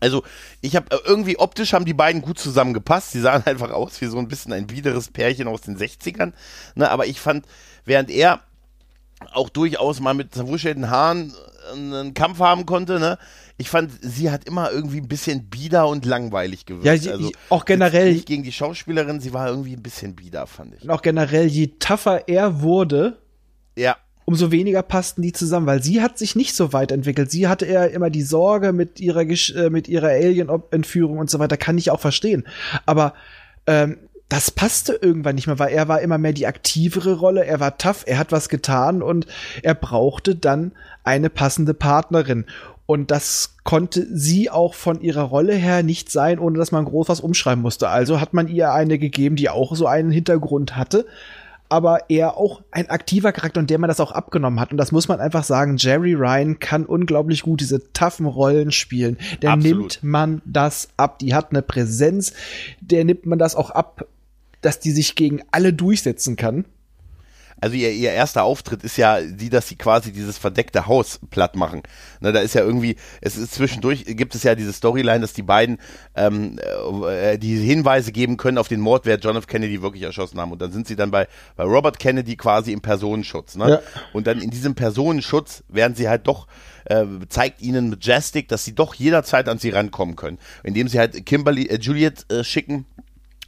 Also, ich habe äh, irgendwie optisch haben die beiden gut zusammengepasst. Sie sahen einfach aus wie so ein bisschen ein biederes Pärchen aus den 60ern. Ne, aber ich fand, während er auch durchaus mal mit zerwuschelten Haaren äh, einen Kampf haben konnte, ne? Ich fand, sie hat immer irgendwie ein bisschen bieder und langweilig gewirkt. Ja, sie, also, auch generell. Nicht gegen die Schauspielerin, sie war irgendwie ein bisschen bieder, fand ich. Und auch generell, je tougher er wurde, ja umso weniger passten die zusammen, weil sie hat sich nicht so weit entwickelt. Sie hatte eher immer die Sorge mit ihrer äh, ihrer Alien-Entführung und so weiter, kann ich auch verstehen. Aber ähm, das passte irgendwann nicht mehr, weil er war immer mehr die aktivere Rolle, er war tough, er hat was getan und er brauchte dann eine passende Partnerin. Und das konnte sie auch von ihrer Rolle her nicht sein, ohne dass man groß was umschreiben musste. Also hat man ihr eine gegeben, die auch so einen Hintergrund hatte, aber er auch ein aktiver Charakter und der man das auch abgenommen hat. Und das muss man einfach sagen, Jerry Ryan kann unglaublich gut diese taffen Rollen spielen. Der Absolut. nimmt man das ab. Die hat eine Präsenz, der nimmt man das auch ab, dass die sich gegen alle durchsetzen kann also ihr, ihr erster Auftritt ist ja die, dass sie quasi dieses verdeckte Haus platt machen. Ne, da ist ja irgendwie, es ist zwischendurch, gibt es ja diese Storyline, dass die beiden ähm, äh, die Hinweise geben können auf den Mord, wer John F. Kennedy wirklich erschossen haben. Und dann sind sie dann bei, bei Robert Kennedy quasi im Personenschutz. Ne? Ja. Und dann in diesem Personenschutz werden sie halt doch äh, zeigt ihnen Majestic, dass sie doch jederzeit an sie rankommen können, indem sie halt Kimberly, äh, Juliet äh, schicken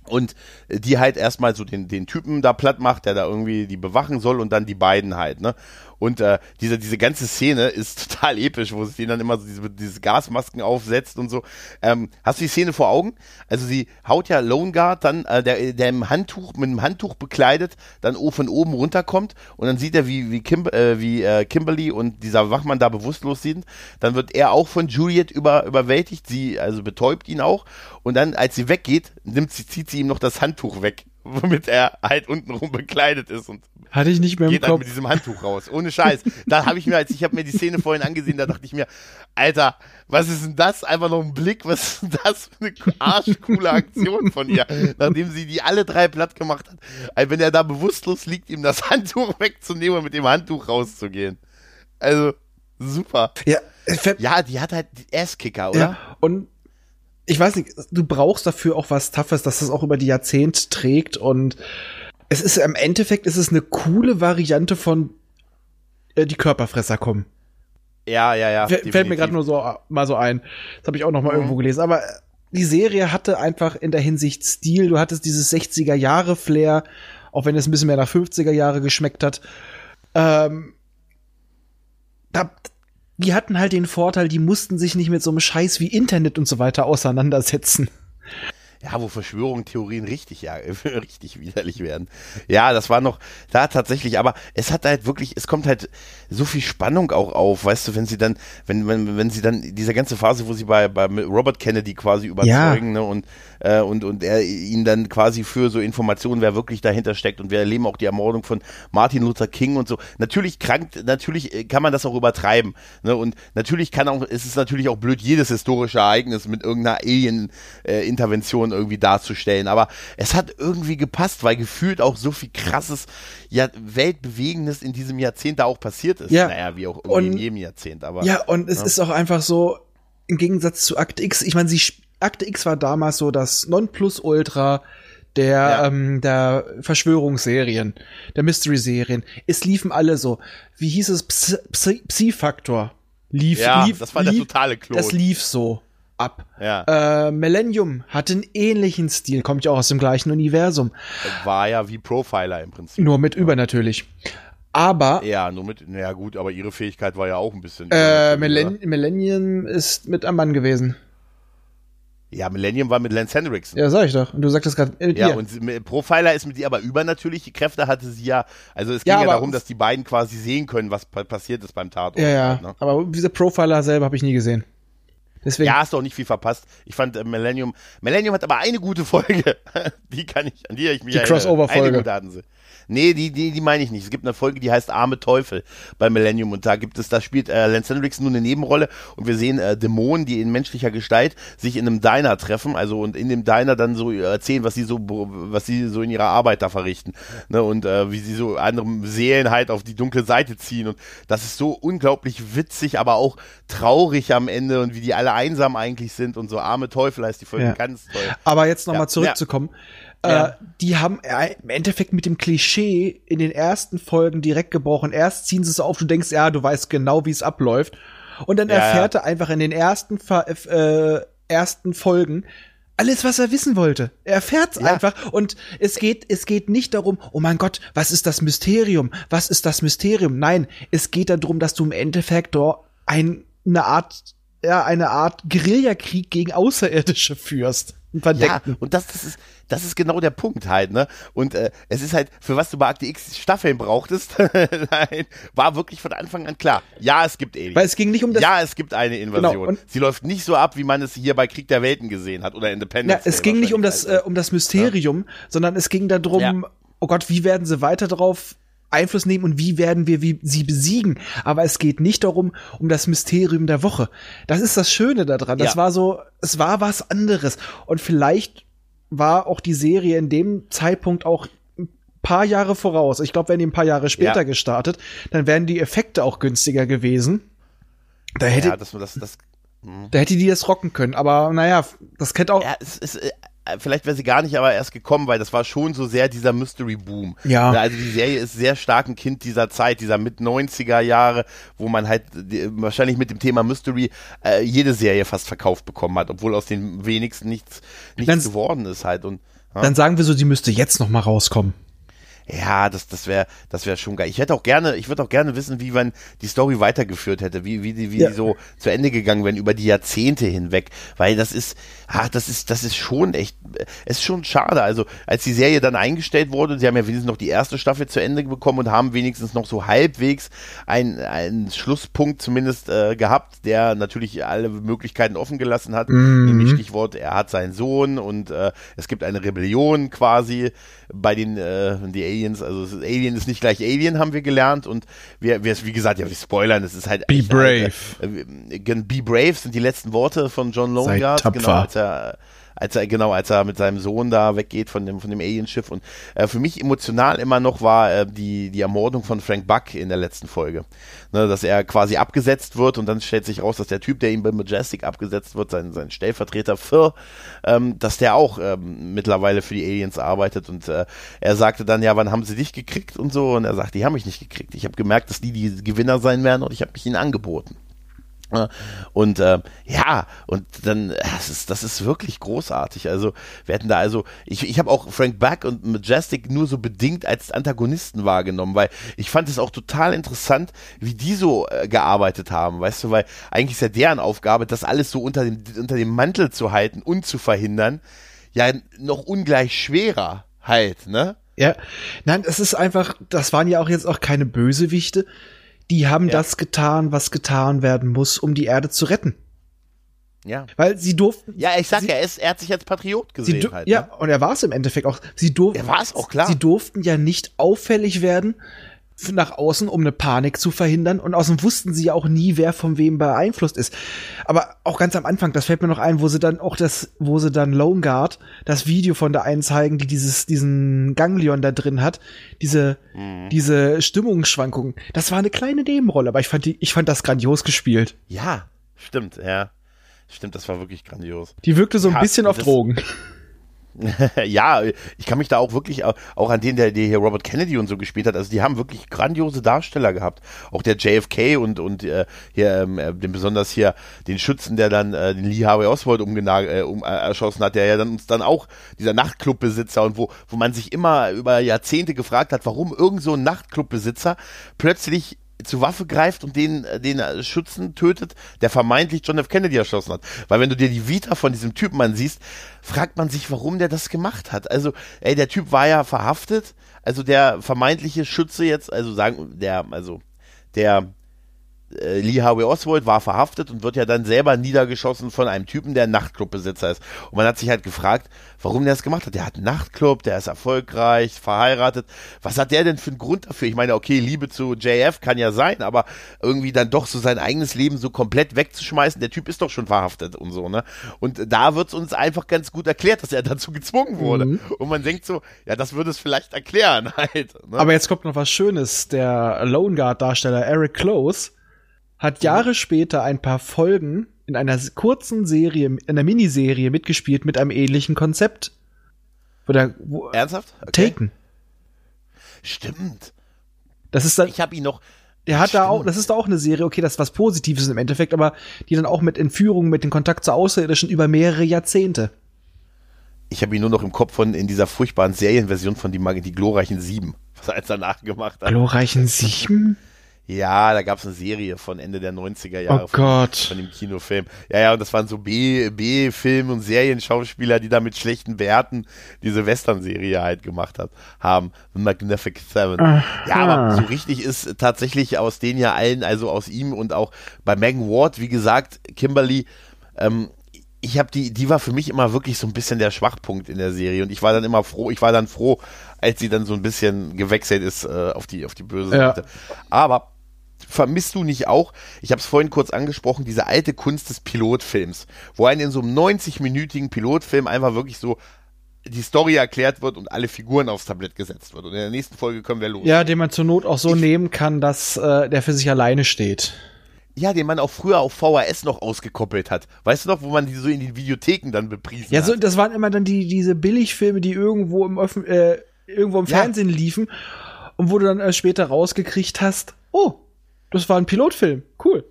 und die halt erstmal so den, den Typen da platt macht, der da irgendwie die bewachen soll und dann die beiden halt, ne? Und äh, diese, diese ganze Szene ist total episch, wo sie dann immer so diese, diese Gasmasken aufsetzt und so. Ähm, hast du die Szene vor Augen? Also sie haut ja Lone Guard dann, äh, der, der im Handtuch, mit einem Handtuch bekleidet, dann von oben runterkommt und dann sieht er, wie, wie, Kim, äh, wie äh, Kimberly und dieser Wachmann da bewusstlos sind. Dann wird er auch von Juliet über, überwältigt, sie also betäubt ihn auch. Und dann, als sie weggeht, nimmt sie, zieht sie ihm noch das Handtuch weg womit er halt untenrum bekleidet ist und Hatte ich nicht mehr im geht dann Kopf. mit diesem Handtuch raus. Ohne Scheiß. Da habe ich mir, als ich habe mir die Szene vorhin angesehen, da dachte ich mir, Alter, was ist denn das? Einfach noch ein Blick, was ist denn das für eine arschcoole Aktion von ihr, nachdem sie die alle drei platt gemacht hat. Also wenn er da bewusstlos liegt, ihm das Handtuch wegzunehmen und mit dem Handtuch rauszugehen. Also, super. Ja, äh, Ja, die hat halt Asskicker, oder? ja, und ich weiß nicht, du brauchst dafür auch was Toughes, dass das auch über die Jahrzehnte trägt und es ist im Endeffekt ist es eine coole Variante von äh, die Körperfresser kommen. Ja, ja, ja. Fällt- Fällt mir gerade nur so äh, mal so ein. Das habe ich auch noch mal Mhm. irgendwo gelesen. Aber äh, die Serie hatte einfach in der Hinsicht Stil. Du hattest dieses 60er Jahre Flair, auch wenn es ein bisschen mehr nach 50er Jahre geschmeckt hat. Ähm, da, die hatten halt den Vorteil, die mussten sich nicht mit so einem Scheiß wie Internet und so weiter auseinandersetzen. Ja, wo Verschwörungstheorien richtig, ja, richtig widerlich werden. Ja, das war noch da tatsächlich, aber es hat halt wirklich, es kommt halt so viel Spannung auch auf, weißt du, wenn sie dann, wenn, wenn, wenn sie dann diese ganze Phase, wo sie bei, bei Robert Kennedy quasi überzeugen, ne, und, äh, und, und er ihn dann quasi für so Informationen, wer wirklich dahinter steckt und wir erleben auch die Ermordung von Martin Luther King und so. Natürlich krankt, natürlich äh, kann man das auch übertreiben, ne, und natürlich kann auch, es ist natürlich auch blöd, jedes historische Ereignis mit irgendeiner Alien-Intervention irgendwie darzustellen, aber es hat irgendwie gepasst, weil gefühlt auch so viel krasses, ja, weltbewegendes in diesem Jahrzehnt da auch passiert ist. Ja. Naja, wie auch Und- in jedem Jahrzehnt, aber. Ja, und es Ja. ist auch einfach so, im Gegensatz zu Akte X, ich meine, sie, Akte X war damals so das Nonplusultra der, Ja. ähm, der Verschwörungsserien, der Mystery-Serien. Es liefen alle so, wie hieß es, Psi-Faktor. Lief, Ja, lief, das war der lief, totale Klon. Das lief so ab. ja, Äh, Millennium hatte einen ähnlichen Stil, kommt ja auch aus dem gleichen Universum, war ja wie Profiler im Prinzip. nur mit übernatürlich. Aber Ja, nur mit, naja gut, aber ihre Fähigkeit war ja auch ein bisschen. äh, Millennium ist mit einem Mann gewesen. Ja, Millennium war mit Lance Henriksen. Ja, sag ich doch. Und du sagtest gerade, äh, Ja, ihr. und sie- mit- Profiler ist mit ihr aber übernatürliche Kräfte hatte sie ja. Also es ging Ja, ja, darum, dass die beiden quasi sehen können, was pa passiert ist beim Tatort. Ja, ja. halt, ne? Aber diese Profiler selber habe ich nie gesehen. Deswegen. Ja, hast du auch nicht viel verpasst. Ich fand äh, Millennium. Millennium hat aber eine gute Folge. die kann ich, an die ich mich Die erinnere. Crossover-Folge. Eine gute hatten sie. Nee, die, die, die meine ich nicht. Es gibt eine Folge, die heißt Arme Teufel bei Millennium und da gibt es, da spielt äh, Lance Henriksen nur eine Nebenrolle und wir sehen äh, Dämonen, die in menschlicher Gestalt sich in einem Diner treffen, also und in dem Diner dann so erzählen, was sie so, was sie so in ihrer Arbeit da verrichten, ne, und äh, wie sie so andere Seelen halt auf die dunkle Seite ziehen und das ist so unglaublich witzig, aber auch traurig am Ende und wie die alle einsam eigentlich sind und so arme Teufel heißt die Folge Ja. ganz toll. Aber jetzt noch Ja, zurückzukommen. Ja. Äh, die haben äh, im Endeffekt mit dem Klischee in den ersten Folgen direkt gebrochen. Erst ziehen sie es auf, du denkst, ja, du weißt genau, wie es abläuft. Und dann Ja, erfährt er einfach in den ersten, äh, ersten Folgen alles, was er wissen wollte. Er erfährt's Ja. einfach. Und es geht, es geht nicht darum, oh mein Gott, was ist das Mysterium? Was ist das Mysterium? Nein, es geht darum, dass du im Endeffekt dort ein, eine Art, ja, eine Art Guerillakrieg gegen Außerirdische führst. Einen Ja, Verdeckten. und das, das ist, das ist genau der Punkt halt, ne? Und äh, es ist halt, für was du bei Akte X Staffeln brauchtest, nein, war wirklich von Anfang an klar. Ja, es gibt Aliens. Weil es ging nicht um das. ja, es gibt eine Invasion. Genau, Sie läuft nicht so ab, wie man es hier bei Krieg der Welten gesehen hat oder Ja, Independence. es Day ging nicht um das, äh, um das Mysterium, sondern es ging darum, Ja. oh Gott, wie werden sie weiter darauf Einfluss nehmen und wie werden wir wie, sie besiegen. Aber es geht nicht darum, um das Mysterium der Woche. Das ist das Schöne daran. Das Ja. war so, es war was anderes. Und vielleicht war auch die Serie in dem Zeitpunkt auch ein paar Jahre voraus. Ich glaube, wären die ein paar Jahre später Ja. gestartet, dann wären die Effekte auch günstiger gewesen. Da hätte, ja, das, das, das, da hätte die das rocken können. Aber naja, das kennt auch. ja, es äh, vielleicht wäre sie gar nicht aber erst gekommen, weil das war schon so sehr dieser Mystery-Boom. Ja. Also die Serie ist sehr stark ein Kind dieser Zeit, dieser mit 90er Jahre, wo man halt wahrscheinlich mit dem Thema Mystery äh, jede Serie fast verkauft bekommen hat, obwohl aus den wenigsten nichts, nichts Dann- geworden ist halt. Und ja, Dann sagen wir so, die müsste jetzt noch mal rauskommen. Ja das, das wäre das wäre schon geil. Ich hätte auch gerne, ich würde auch gerne wissen, wie man die Story weitergeführt hätte, wie, wie, die, wie Ja. die so zu Ende gegangen wären über die Jahrzehnte hinweg. Weil das ist, ach, das ist, das ist schon echt, es ist schon schade. Also, als die Serie dann eingestellt wurde, sie haben ja wenigstens noch die erste Staffel zu Ende bekommen und haben wenigstens noch so halbwegs einen, einen Schlusspunkt zumindest äh, gehabt, der natürlich alle Möglichkeiten offen gelassen hat. Nämlich Stichwort, er hat seinen Sohn und äh, es gibt eine Rebellion quasi bei den, äh, die Aliens. Also Alien ist nicht gleich Alien, haben wir gelernt. Und wir, wir wie gesagt, ja, wir spoilern, es ist halt. Be brave. Halt, äh, be brave sind die letzten Worte von John Longard. Genau, als er als er, genau, als er mit seinem Sohn da weggeht von dem, von dem Alienschiff. Und äh, für mich emotional immer noch war äh, die, die Ermordung von Frank Buck in der letzten Folge. Ne, dass er quasi abgesetzt wird und dann stellt sich raus, dass der Typ, der ihm bei Majestic abgesetzt wird, sein, sein Stellvertreter Phil, ähm, dass der auch ähm, mittlerweile für die Aliens arbeitet. Und äh, er sagte dann, ja, wann haben sie dich gekriegt und so? Und er sagt, die haben mich nicht gekriegt. Ich habe gemerkt, dass die die Gewinner sein werden und ich habe mich ihnen angeboten. Und äh, ja, und dann, das ist, das ist wirklich großartig. Also, wir hätten da also, ich, ich habe auch Frank Buck und Majestic nur so bedingt als Antagonisten wahrgenommen, weil ich fand es auch total interessant, wie die so äh, gearbeitet haben, weißt du, weil eigentlich ist ja deren Aufgabe, das alles so unter dem, unter dem Mantel zu halten und zu verhindern, ja noch ungleich schwerer halt, ne? Ja, nein, es ist einfach, das waren ja auch jetzt auch keine Bösewichte, die haben ja. das getan, was getan werden muss, um die Erde zu retten. Ja. Weil sie durften. Ja, ich sag sie, ja, er, ist, er hat sich als Patriot gesehen. Halt, ne? Ja, und er war es im Endeffekt auch. Sie durften. Er war es auch klar. Sie durften ja nicht auffällig werden nach außen, um eine Panik zu verhindern. Und außen wussten sie ja auch nie, wer von wem beeinflusst ist. Aber auch ganz am Anfang, das fällt mir noch ein, wo sie dann auch das, wo sie dann Lone Guard das Video von der einen zeigen, die dieses, diesen Ganglion da drin hat, diese, mhm. diese Stimmungsschwankungen. Das war eine kleine Nebenrolle, aber ich fand die, ich fand das grandios gespielt. Ja, stimmt, ja. Stimmt, das war wirklich grandios. Die wirkte so ein ja, bisschen auf Drogen. ja, ich kann mich da auch wirklich auch an den, der, der hier Robert Kennedy und so gespielt hat. Also die haben wirklich grandiose Darsteller gehabt. Auch der JFK und und äh, hier ähm, äh, den besonders hier den Schützen, der dann äh, den Lee Harvey Oswald umgenagelt, äh, um, äh, erschossen hat, der ja dann uns dann auch dieser Nachtclubbesitzer und wo wo man sich immer über Jahrzehnte gefragt hat, warum irgend so ein Nachtclubbesitzer plötzlich zu Waffe greift und den, äh, den äh, Schützen tötet, der vermeintlich John F. Kennedy erschossen hat. Weil wenn du dir die Vita von diesem Typen ansiehst, fragt man sich, warum der das gemacht hat. Also, ey, der Typ war ja verhaftet, also der vermeintliche Schütze jetzt, also sagen, der, also der äh, Lee Harvey Oswald war verhaftet und wird ja dann selber niedergeschossen von einem Typen, der Nachtclubbesitzer ist. Und man hat sich halt gefragt, warum der das gemacht hat. Der hat einen Nachtclub, der ist erfolgreich, verheiratet. Was hat der denn für einen Grund dafür? Ich meine, okay, Liebe zu JF kann ja sein, aber irgendwie dann doch so sein eigenes Leben so komplett wegzuschmeißen. Der Typ ist doch schon verhaftet und so, ne? Und da wird es uns einfach ganz gut erklärt, dass er dazu gezwungen wurde. Mhm. Und man denkt so, ja, das würde es vielleicht erklären halt. Ne? Aber jetzt kommt noch was Schönes. Der Lone Guard Darsteller Eric Close hat Jahre später ein paar Folgen in einer kurzen Serie, in einer Miniserie mitgespielt mit einem ähnlichen Konzept. Oder, wo, Ernsthaft? Okay. Taken. Stimmt. Das ist dann. Ich habe ihn noch. Er hat Stimmt. da auch, das ist da auch eine Serie, okay, das ist was Positives im Endeffekt, aber die dann auch mit Entführungen, mit dem Kontakt zu Außerirdischen über mehrere Jahrzehnte. Ich habe ihn nur noch im Kopf von in dieser furchtbaren Serienversion von die, die glorreichen Sieben, was er als danach gemacht hat. Glorreichen Sieben? Ja, da gab es eine Serie von Ende der 90er Jahre oh von, Gott. von dem Kinofilm. Ja, ja, und das waren so B, B-Film- und Serienschauspieler, die da mit schlechten Werten diese Western-Serie halt gemacht hat, haben. The Magnificent Seven. Aha. Ja, aber so richtig ist tatsächlich aus denen ja allen, also aus ihm und auch bei Megan Ward, wie gesagt, Kimberly, ähm, ich habe die, die war für mich immer wirklich so ein bisschen der Schwachpunkt in der Serie und ich war dann immer froh, ich war dann froh, als sie dann so ein bisschen gewechselt ist äh, auf die auf die böse Seite. Ja. Aber vermisst du nicht auch, ich habe es vorhin kurz angesprochen, diese alte Kunst des Pilotfilms, wo ein in so einem 90-minütigen Pilotfilm einfach wirklich so die Story erklärt wird und alle Figuren aufs Tablett gesetzt wird. Und in der nächsten Folge können wir los. Ja, den man zur Not auch so ich, nehmen kann, dass äh, der für sich alleine steht. Ja, den man auch früher auf VHS noch ausgekoppelt hat. Weißt du noch, wo man die so in den Videotheken dann bepriesen ja, hat? Ja, so, das waren immer dann die, diese Billigfilme, die irgendwo im, Öffn äh, irgendwo im ja. Fernsehen liefen und wo du dann äh, später rausgekriegt hast, oh, das war ein Pilotfilm. Cool.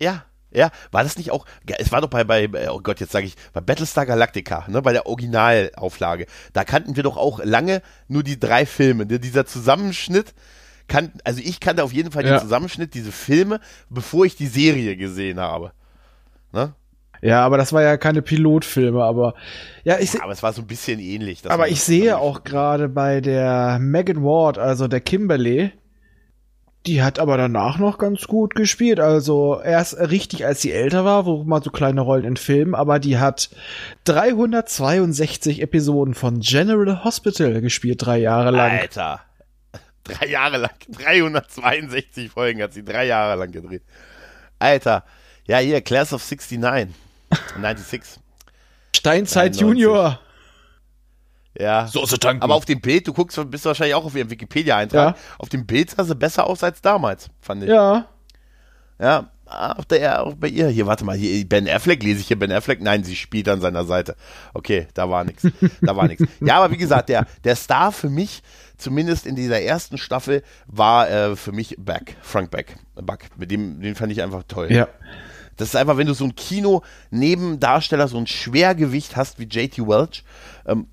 Ja, ja, war das nicht auch, es war doch bei, bei oh Gott, jetzt sage ich, bei Battlestar Galactica, ne, bei der Originalauflage, da kannten wir doch auch lange nur die drei Filme, dieser Zusammenschnitt, kann, also ich kannte auf jeden Fall ja. den Zusammenschnitt, diese Filme, bevor ich die Serie gesehen habe. Ne? Ja, aber das war ja keine Pilotfilme, aber ja, ich ja, aber es war so ein bisschen ähnlich. Aber ich sehe auch gerade bei der Megan Ward, also der Kimberly, die hat aber danach noch ganz gut gespielt. Also erst richtig, als sie älter war, wo mal so kleine Rollen in Filmen, aber die hat 362 Episoden von General Hospital gespielt, drei Jahre lang. Alter. Drei Jahre lang, 362 Folgen hat sie drei Jahre lang gedreht. Alter, ja hier, Class of 69, 96. Steinzeit 93. Junior. Ja. Soße tanken. Aber auf dem Bild, du guckst, bist wahrscheinlich auch auf ihrem Wikipedia-Eintrag. Ja. Auf dem Bild sah sie besser aus als damals, fand ich. Ja. Ja, auch, der, auch bei ihr. Hier, warte mal, hier, Ben Affleck, lese ich hier Ben Affleck? Nein, sie spielt an seiner Seite. Okay, da war nichts. Da war nichts. Ja, aber wie gesagt, der, der Star für mich, zumindest in dieser ersten Staffel, war äh, für mich Beck, Frank Beck. Buck. Mit dem, den fand ich einfach toll. Ja. Das ist einfach, wenn du so ein Kino-Nebendarsteller, so ein Schwergewicht hast wie JT Welch, ähm,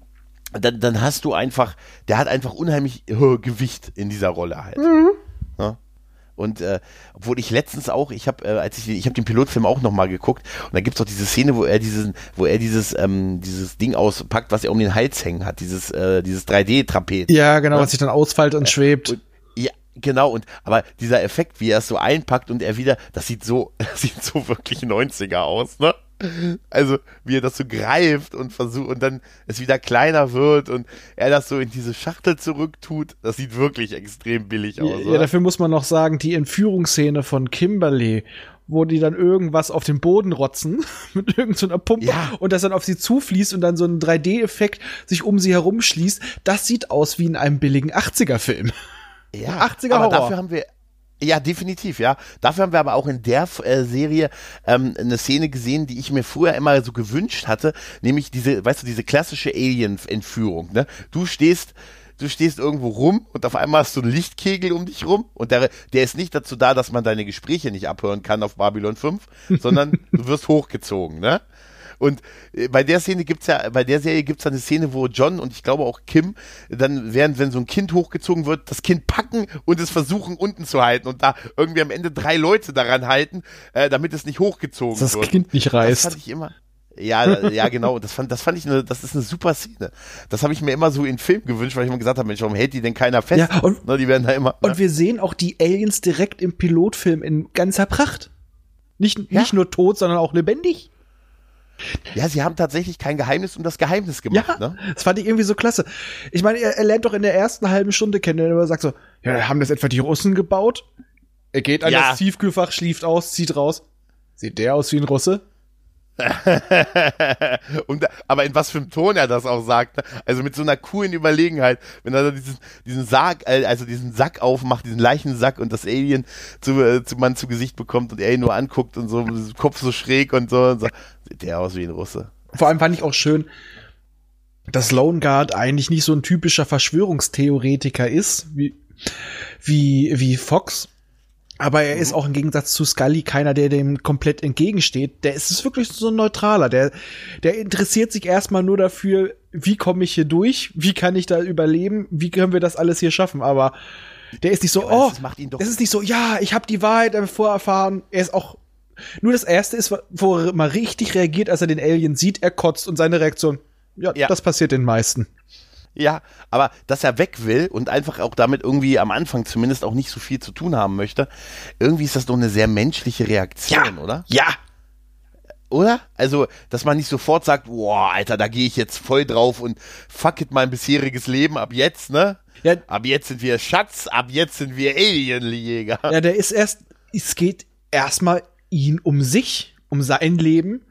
dann, dann hast du einfach, der hat einfach unheimlich äh, Gewicht in dieser Rolle halt. Mhm. Ja? Und äh, obwohl ich letztens auch, ich habe, äh, als ich, ich habe den Pilotfilm auch nochmal geguckt und da gibt's auch diese Szene, wo er diesen, wo er dieses, ähm, dieses Ding auspackt, was er um den Hals hängen hat, dieses, äh, dieses 3D-Trapez. Ja, genau, ja? was sich dann ausfällt und schwebt. Und, ja, genau, und aber dieser Effekt, wie er es so einpackt und er wieder, das sieht so, das sieht so wirklich 90er aus, ne? Also, wie er das so greift und versucht und dann es wieder kleiner wird und er das so in diese Schachtel zurücktut, das sieht wirklich extrem billig aus. Ja, ja dafür muss man noch sagen, die Entführungsszene von Kimberly, wo die dann irgendwas auf den Boden rotzen mit irgendeiner so Pumpe ja. und das dann auf sie zufließt und dann so ein 3D-Effekt sich um sie herum schließt, das sieht aus wie in einem billigen 80er-Film. Ja, 80er aber Horror. dafür haben wir ja, definitiv, ja. Dafür haben wir aber auch in der äh, Serie ähm, eine Szene gesehen, die ich mir früher immer so gewünscht hatte, nämlich diese, weißt du, diese klassische Alien-Entführung. Ne? Du stehst du stehst irgendwo rum und auf einmal hast du einen Lichtkegel um dich rum und der, der ist nicht dazu da, dass man deine Gespräche nicht abhören kann auf Babylon 5, sondern du wirst hochgezogen, ne? Und äh, bei der Szene gibt's ja, bei der Serie gibt's eine Szene, wo John und ich glaube auch Kim dann während, wenn so ein Kind hochgezogen wird, das Kind packen und es versuchen unten zu halten und da irgendwie am Ende drei Leute daran halten, äh, damit es nicht hochgezogen das wird. Das Kind nicht reißt. Das fand ich immer. Ja, ja, genau. Das fand, das fand ich eine, das ist eine super Szene. Das habe ich mir immer so in Film gewünscht, weil ich immer gesagt habe, Mensch, warum hält die denn keiner fest? Ja, und, ne, die werden da immer. Und ne? wir sehen auch die Aliens direkt im Pilotfilm in ganzer Pracht. Nicht, ja. nicht nur tot, sondern auch lebendig. Ja, sie haben tatsächlich kein Geheimnis um das Geheimnis gemacht. Ja, ne? das fand ich irgendwie so klasse. Ich meine, er, er lernt doch in der ersten halben Stunde kennen, er sagt so, ja, haben das etwa die Russen gebaut? Er geht an ja. das Tiefkühlfach, schlieft aus, zieht raus. Sieht der aus wie ein Russe? und, aber in was für einem Ton er das auch sagt. Ne? Also mit so einer coolen Überlegenheit, wenn er diesen, diesen Sarg, äh, also diesen Sack aufmacht, diesen Leichensack und das Alien zu, äh, zu Mann zu Gesicht bekommt und er ihn nur anguckt und so, Kopf so schräg und so, und so. Sieht der aus wie ein Russe. Vor allem fand ich auch schön, dass Lone Guard eigentlich nicht so ein typischer Verschwörungstheoretiker ist, wie, wie, wie Fox, aber er ist mhm. auch im Gegensatz zu Scully keiner, der dem komplett entgegensteht. Der ist wirklich so ein Neutraler. Der, der interessiert sich erstmal nur dafür, wie komme ich hier durch? Wie kann ich da überleben? Wie können wir das alles hier schaffen? Aber der ist nicht so, ja, oh, das, das ist nicht so, ja, ich habe die Wahrheit vorerfahren. Er ist auch, nur das erste ist, wo er mal richtig reagiert, als er den Alien sieht, er kotzt und seine Reaktion, ja, ja. das passiert den meisten. Ja, aber dass er weg will und einfach auch damit irgendwie am Anfang zumindest auch nicht so viel zu tun haben möchte, irgendwie ist das doch eine sehr menschliche Reaktion, ja. oder? Ja. Oder? Also, dass man nicht sofort sagt, boah, Alter, da gehe ich jetzt voll drauf und fuck it mein bisheriges Leben ab jetzt, ne? Ja. Ab jetzt sind wir Schatz, ab jetzt sind wir Alienjäger. Ja, der ist erst, es geht erstmal ihn um sich, um sein Leben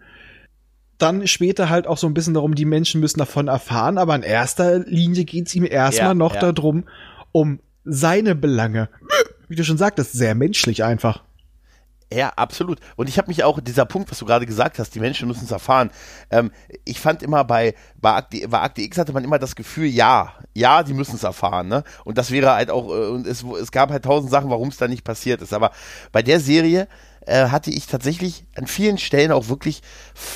dann später halt auch so ein bisschen darum, die Menschen müssen davon erfahren, aber in erster Linie geht es ihm erstmal ja, noch ja. darum, um seine Belange. Wie du schon sagtest, sehr menschlich einfach. Ja, absolut. Und ich habe mich auch, dieser Punkt, was du gerade gesagt hast, die Menschen müssen es erfahren. Ähm, ich fand immer bei, bei, Akte, bei Akte X hatte man immer das Gefühl, ja, ja, die müssen es erfahren. Ne? Und das wäre halt auch, äh, und es, es gab halt tausend Sachen, warum es da nicht passiert ist. Aber bei der Serie äh, hatte ich tatsächlich an vielen Stellen auch wirklich,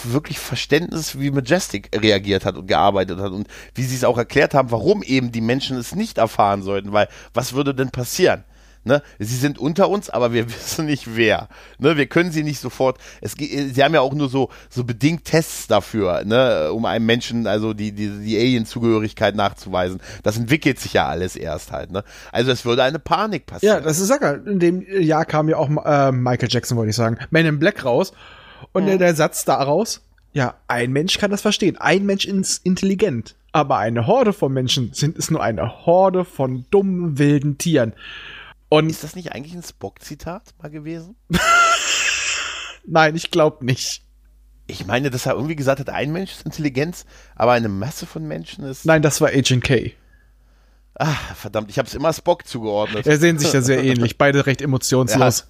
wirklich Verständnis, wie Majestic reagiert hat und gearbeitet hat und wie sie es auch erklärt haben, warum eben die Menschen es nicht erfahren sollten, weil was würde denn passieren? Ne? Sie sind unter uns, aber wir wissen nicht wer. Ne? Wir können sie nicht sofort. Es, sie haben ja auch nur so, so bedingt Tests dafür, ne? um einem Menschen also die, die, die Alien-Zugehörigkeit nachzuweisen. Das entwickelt sich ja alles erst halt. Ne? Also es würde eine Panik passieren. Ja, das ist Sacker. In dem Jahr kam ja auch äh, Michael Jackson, wollte ich sagen, Man in Black raus. Und mhm. der Satz daraus, ja, ein Mensch kann das verstehen. Ein Mensch ist intelligent. Aber eine Horde von Menschen sind es nur eine Horde von dummen, wilden Tieren. Und ist das nicht eigentlich ein Spock-Zitat mal gewesen? Nein, ich glaube nicht. Ich meine, dass er irgendwie gesagt hat, ein Mensch ist Intelligenz, aber eine Masse von Menschen ist. Nein, das war Agent K. Ah, verdammt, ich habe es immer Spock zugeordnet. Er sehen sich ja sehr ähnlich, beide recht emotionslos.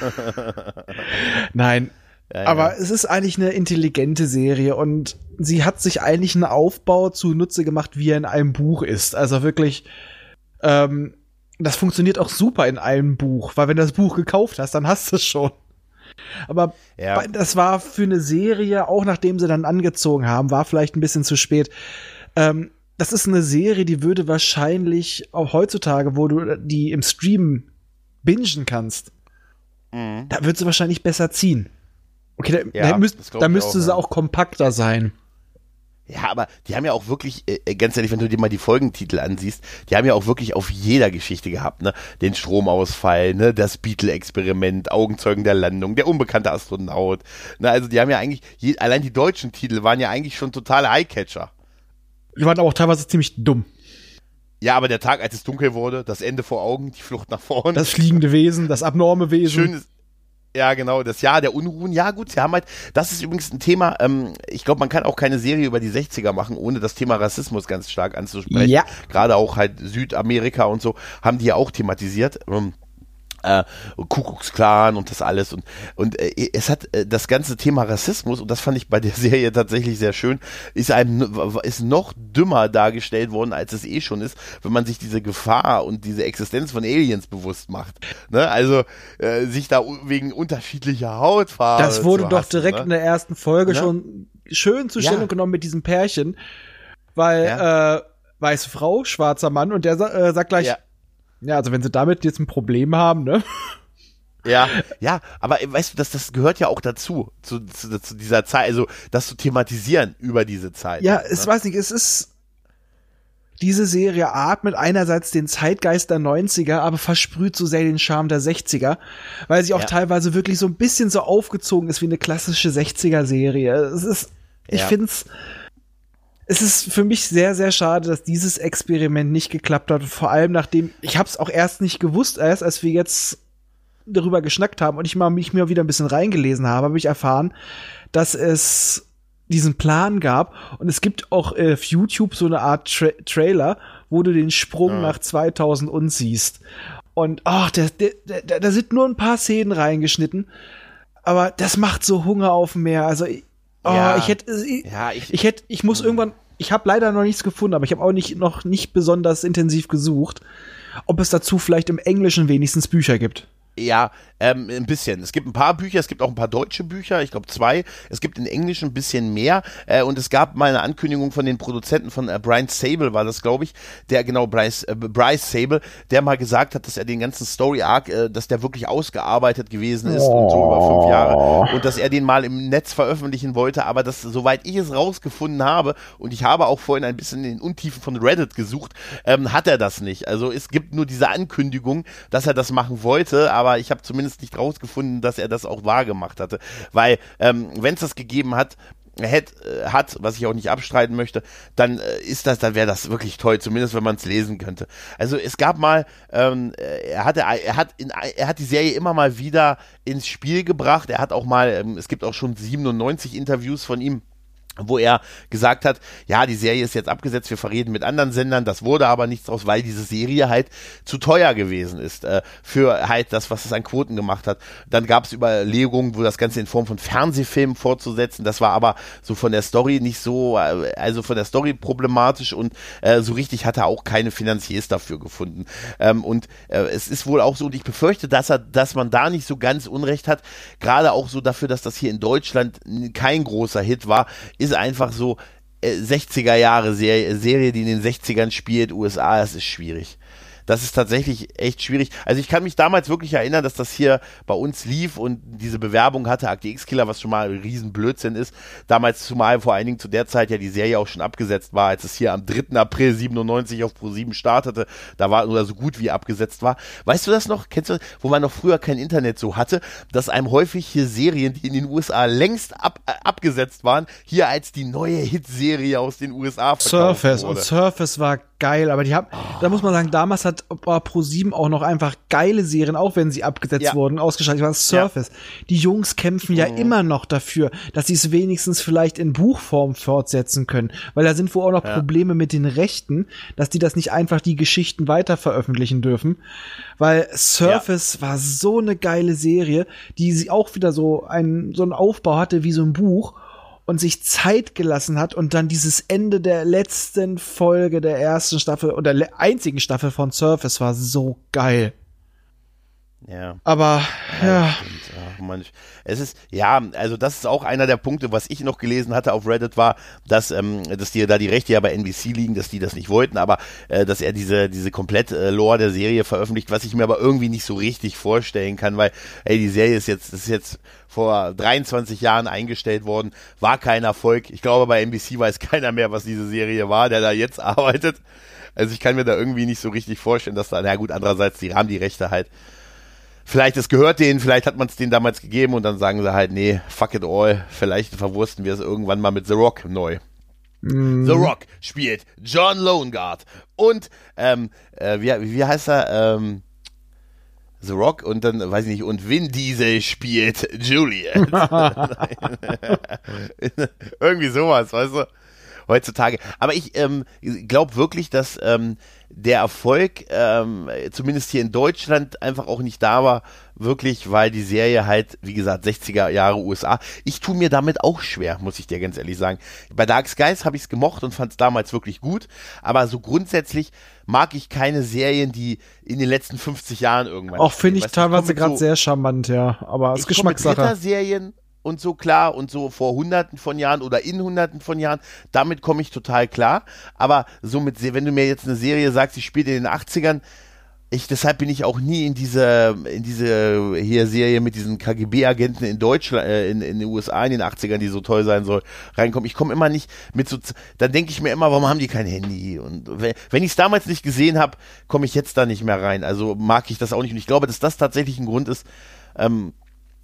Ja. Nein, ja, ja. aber es ist eigentlich eine intelligente Serie und sie hat sich eigentlich einen Aufbau zunutze gemacht, wie er in einem Buch ist. Also wirklich, ähm, das funktioniert auch super in einem Buch, weil wenn du das Buch gekauft hast, dann hast du es schon. Aber ja. das war für eine Serie, auch nachdem sie dann angezogen haben, war vielleicht ein bisschen zu spät. Ähm, das ist eine Serie, die würde wahrscheinlich auch heutzutage, wo du die im Stream bingen kannst, mhm. da würde sie wahrscheinlich besser ziehen. Okay, da, ja, da, müsst, da müsste auch, sie ja. auch kompakter sein. Ja, aber die haben ja auch wirklich, äh, ganz ehrlich, wenn du dir mal die Folgentitel ansiehst, die haben ja auch wirklich auf jeder Geschichte gehabt, ne? Den Stromausfall, ne? Das Beetle-Experiment, Augenzeugen der Landung, der unbekannte Astronaut. Ne? Also die haben ja eigentlich, je, allein die deutschen Titel waren ja eigentlich schon totale Eyecatcher. Die waren aber auch teilweise ziemlich dumm. Ja, aber der Tag, als es dunkel wurde, das Ende vor Augen, die Flucht nach vorne. Das fliegende Wesen, das abnorme Wesen. Schönes, ja, genau, das Jahr der Unruhen. Ja, gut, sie haben halt, das ist übrigens ein Thema, ähm, ich glaube, man kann auch keine Serie über die 60er machen, ohne das Thema Rassismus ganz stark anzusprechen. Ja. Gerade auch halt Südamerika und so haben die ja auch thematisiert. Ähm, äh, Kuckucksklan und das alles und und äh, es hat äh, das ganze Thema Rassismus und das fand ich bei der Serie tatsächlich sehr schön ist einem ist noch dümmer dargestellt worden als es eh schon ist wenn man sich diese Gefahr und diese Existenz von Aliens bewusst macht ne also äh, sich da wegen unterschiedlicher Hautfarbe das wurde doch hassen, direkt ne? in der ersten Folge ne? schon schön zur Stellung ja. genommen mit diesem Pärchen weil ja. äh, weiße Frau schwarzer Mann und der äh, sagt gleich ja also wenn sie damit jetzt ein Problem haben, ne? Ja, ja, aber weißt du, das, das gehört ja auch dazu, zu, zu, zu dieser Zeit, also das zu thematisieren über diese Zeit. Ja, es ne? weiß nicht, es ist diese Serie atmet einerseits den Zeitgeist der 90er, aber versprüht so sehr den Charme der 60er, weil sie auch ja. teilweise wirklich so ein bisschen so aufgezogen ist wie eine klassische 60er Serie. Es ist, ich ja. find's, es ist für mich sehr, sehr schade, dass dieses Experiment nicht geklappt hat. Vor allem nachdem, ich habe es auch erst nicht gewusst, erst als wir jetzt darüber geschnackt haben und ich mal mich mir wieder ein bisschen reingelesen habe, habe ich erfahren, dass es diesen Plan gab und es gibt auch äh, auf YouTube so eine Art Tra Trailer, wo du den Sprung ja. nach 2000 und siehst. Und ach, da, da, da sind nur ein paar Szenen reingeschnitten, aber das macht so Hunger auf dem Meer. Also Oh, ja. ich hätte, ich, ja, ich, ich hätte, ich muss irgendwann, ich habe leider noch nichts gefunden, aber ich habe auch nicht, noch nicht besonders intensiv gesucht, ob es dazu vielleicht im Englischen wenigstens Bücher gibt. Ja, ähm, ein bisschen. Es gibt ein paar Bücher, es gibt auch ein paar deutsche Bücher, ich glaube zwei. Es gibt in Englisch ein bisschen mehr. Äh, und es gab mal eine Ankündigung von den Produzenten von äh, Brian Sable, war das, glaube ich, der genau Bryce, äh, Bryce Sable, der mal gesagt hat, dass er den ganzen Story Arc, äh, dass der wirklich ausgearbeitet gewesen ist oh. und so über fünf Jahre. Und dass er den mal im Netz veröffentlichen wollte, aber das, soweit ich es rausgefunden habe, und ich habe auch vorhin ein bisschen in den Untiefen von Reddit gesucht, ähm, hat er das nicht. Also es gibt nur diese Ankündigung, dass er das machen wollte, aber ich habe zumindest nicht rausgefunden, dass er das auch wahr gemacht hatte. Weil, ähm, wenn es das gegeben hat, hat, äh, hat, was ich auch nicht abstreiten möchte, dann äh, ist das, dann wäre das wirklich toll, zumindest wenn man es lesen könnte. Also es gab mal, ähm, äh, er hatte, er hat in, er hat die Serie immer mal wieder ins Spiel gebracht. Er hat auch mal, ähm, es gibt auch schon 97 Interviews von ihm wo er gesagt hat, ja, die Serie ist jetzt abgesetzt, wir verreden mit anderen Sendern, das wurde aber nichts draus, weil diese Serie halt zu teuer gewesen ist äh, für halt das, was es an Quoten gemacht hat. Dann gab es Überlegungen, wo das Ganze in Form von Fernsehfilmen fortzusetzen, das war aber so von der Story nicht so, äh, also von der Story problematisch und äh, so richtig hat er auch keine Finanziers dafür gefunden. Ähm, und äh, es ist wohl auch so, und ich befürchte, dass er, dass man da nicht so ganz Unrecht hat, gerade auch so dafür, dass das hier in Deutschland kein großer Hit war, ist ist einfach so, äh, 60er Jahre Serie, Serie, die in den 60ern spielt, USA, es ist schwierig. Das ist tatsächlich echt schwierig. Also ich kann mich damals wirklich erinnern, dass das hier bei uns lief und diese Bewerbung hatte, Akte X-Killer, was schon mal ein Riesenblödsinn ist. Damals zumal vor allen Dingen zu der Zeit ja die Serie auch schon abgesetzt war, als es hier am 3. April 97 auf Pro7 startete. Da war oder so gut wie abgesetzt war. Weißt du das noch? Kennst du, wo man noch früher kein Internet so hatte, dass einem häufig hier Serien, die in den USA längst ab, äh, abgesetzt waren, hier als die neue Hitserie aus den USA Surface wurde. und Surface war geil, aber die haben, oh. da muss man sagen, damals hat Pro7 auch noch einfach geile Serien, auch wenn sie abgesetzt ja. wurden, ausgeschaltet. waren Surface. Ja. Die Jungs kämpfen mhm. ja immer noch dafür, dass sie es wenigstens vielleicht in Buchform fortsetzen können, weil da sind wohl auch noch ja. Probleme mit den Rechten, dass die das nicht einfach die Geschichten weiter veröffentlichen dürfen, weil Surface war so eine geile Serie, die sie auch wieder so einen so einen Aufbau hatte wie so ein Buch und sich Zeit gelassen hat und dann dieses Ende der letzten Folge der ersten Staffel oder einzigen Staffel von Surface war so geil. Ja. Aber, ja. ja. Ach, es ist, ja, also das ist auch einer der Punkte, was ich noch gelesen hatte auf Reddit war, dass, ähm, dass die da die Rechte ja bei NBC liegen, dass die das nicht wollten, aber äh, dass er diese, diese komplett äh, Lore der Serie veröffentlicht, was ich mir aber irgendwie nicht so richtig vorstellen kann, weil, ey, die Serie ist jetzt, ist jetzt vor 23 Jahren eingestellt worden, war kein Erfolg. Ich glaube, bei NBC weiß keiner mehr, was diese Serie war, der da jetzt arbeitet. Also ich kann mir da irgendwie nicht so richtig vorstellen, dass da, na gut, andererseits, die haben die Rechte halt vielleicht es gehört denen, vielleicht hat man es denen damals gegeben und dann sagen sie halt, nee, fuck it all, vielleicht verwursten wir es irgendwann mal mit The Rock neu. Mm. The Rock spielt John Loneguard und ähm, äh, wie, wie heißt er? Ähm, The Rock und dann, weiß ich nicht, und Vin Diesel spielt Juliet. Irgendwie sowas, weißt du? Heutzutage. Aber ich ähm, glaube wirklich, dass ähm, der Erfolg, ähm, zumindest hier in Deutschland, einfach auch nicht da war, wirklich, weil die Serie halt, wie gesagt, 60er Jahre USA. Ich tue mir damit auch schwer, muss ich dir ganz ehrlich sagen. Bei Dark Skies habe ich es gemocht und fand es damals wirklich gut, aber so grundsätzlich mag ich keine Serien, die in den letzten 50 Jahren irgendwann. Auch finde ich teilweise gerade so, sehr charmant, ja, aber es ist Geschmackssache. Serien und so klar und so vor hunderten von Jahren oder in hunderten von Jahren, damit komme ich total klar. Aber so mit, wenn du mir jetzt eine Serie sagst, die spielt in den 80ern, ich, deshalb bin ich auch nie in diese, in diese hier Serie mit diesen KGB-Agenten in Deutschland, äh, in, in den USA in den 80ern, die so toll sein soll, reinkommen. Ich komme immer nicht mit so, dann denke ich mir immer, warum haben die kein Handy? Und wenn ich es damals nicht gesehen habe, komme ich jetzt da nicht mehr rein. Also mag ich das auch nicht. Und ich glaube, dass das tatsächlich ein Grund ist, ähm,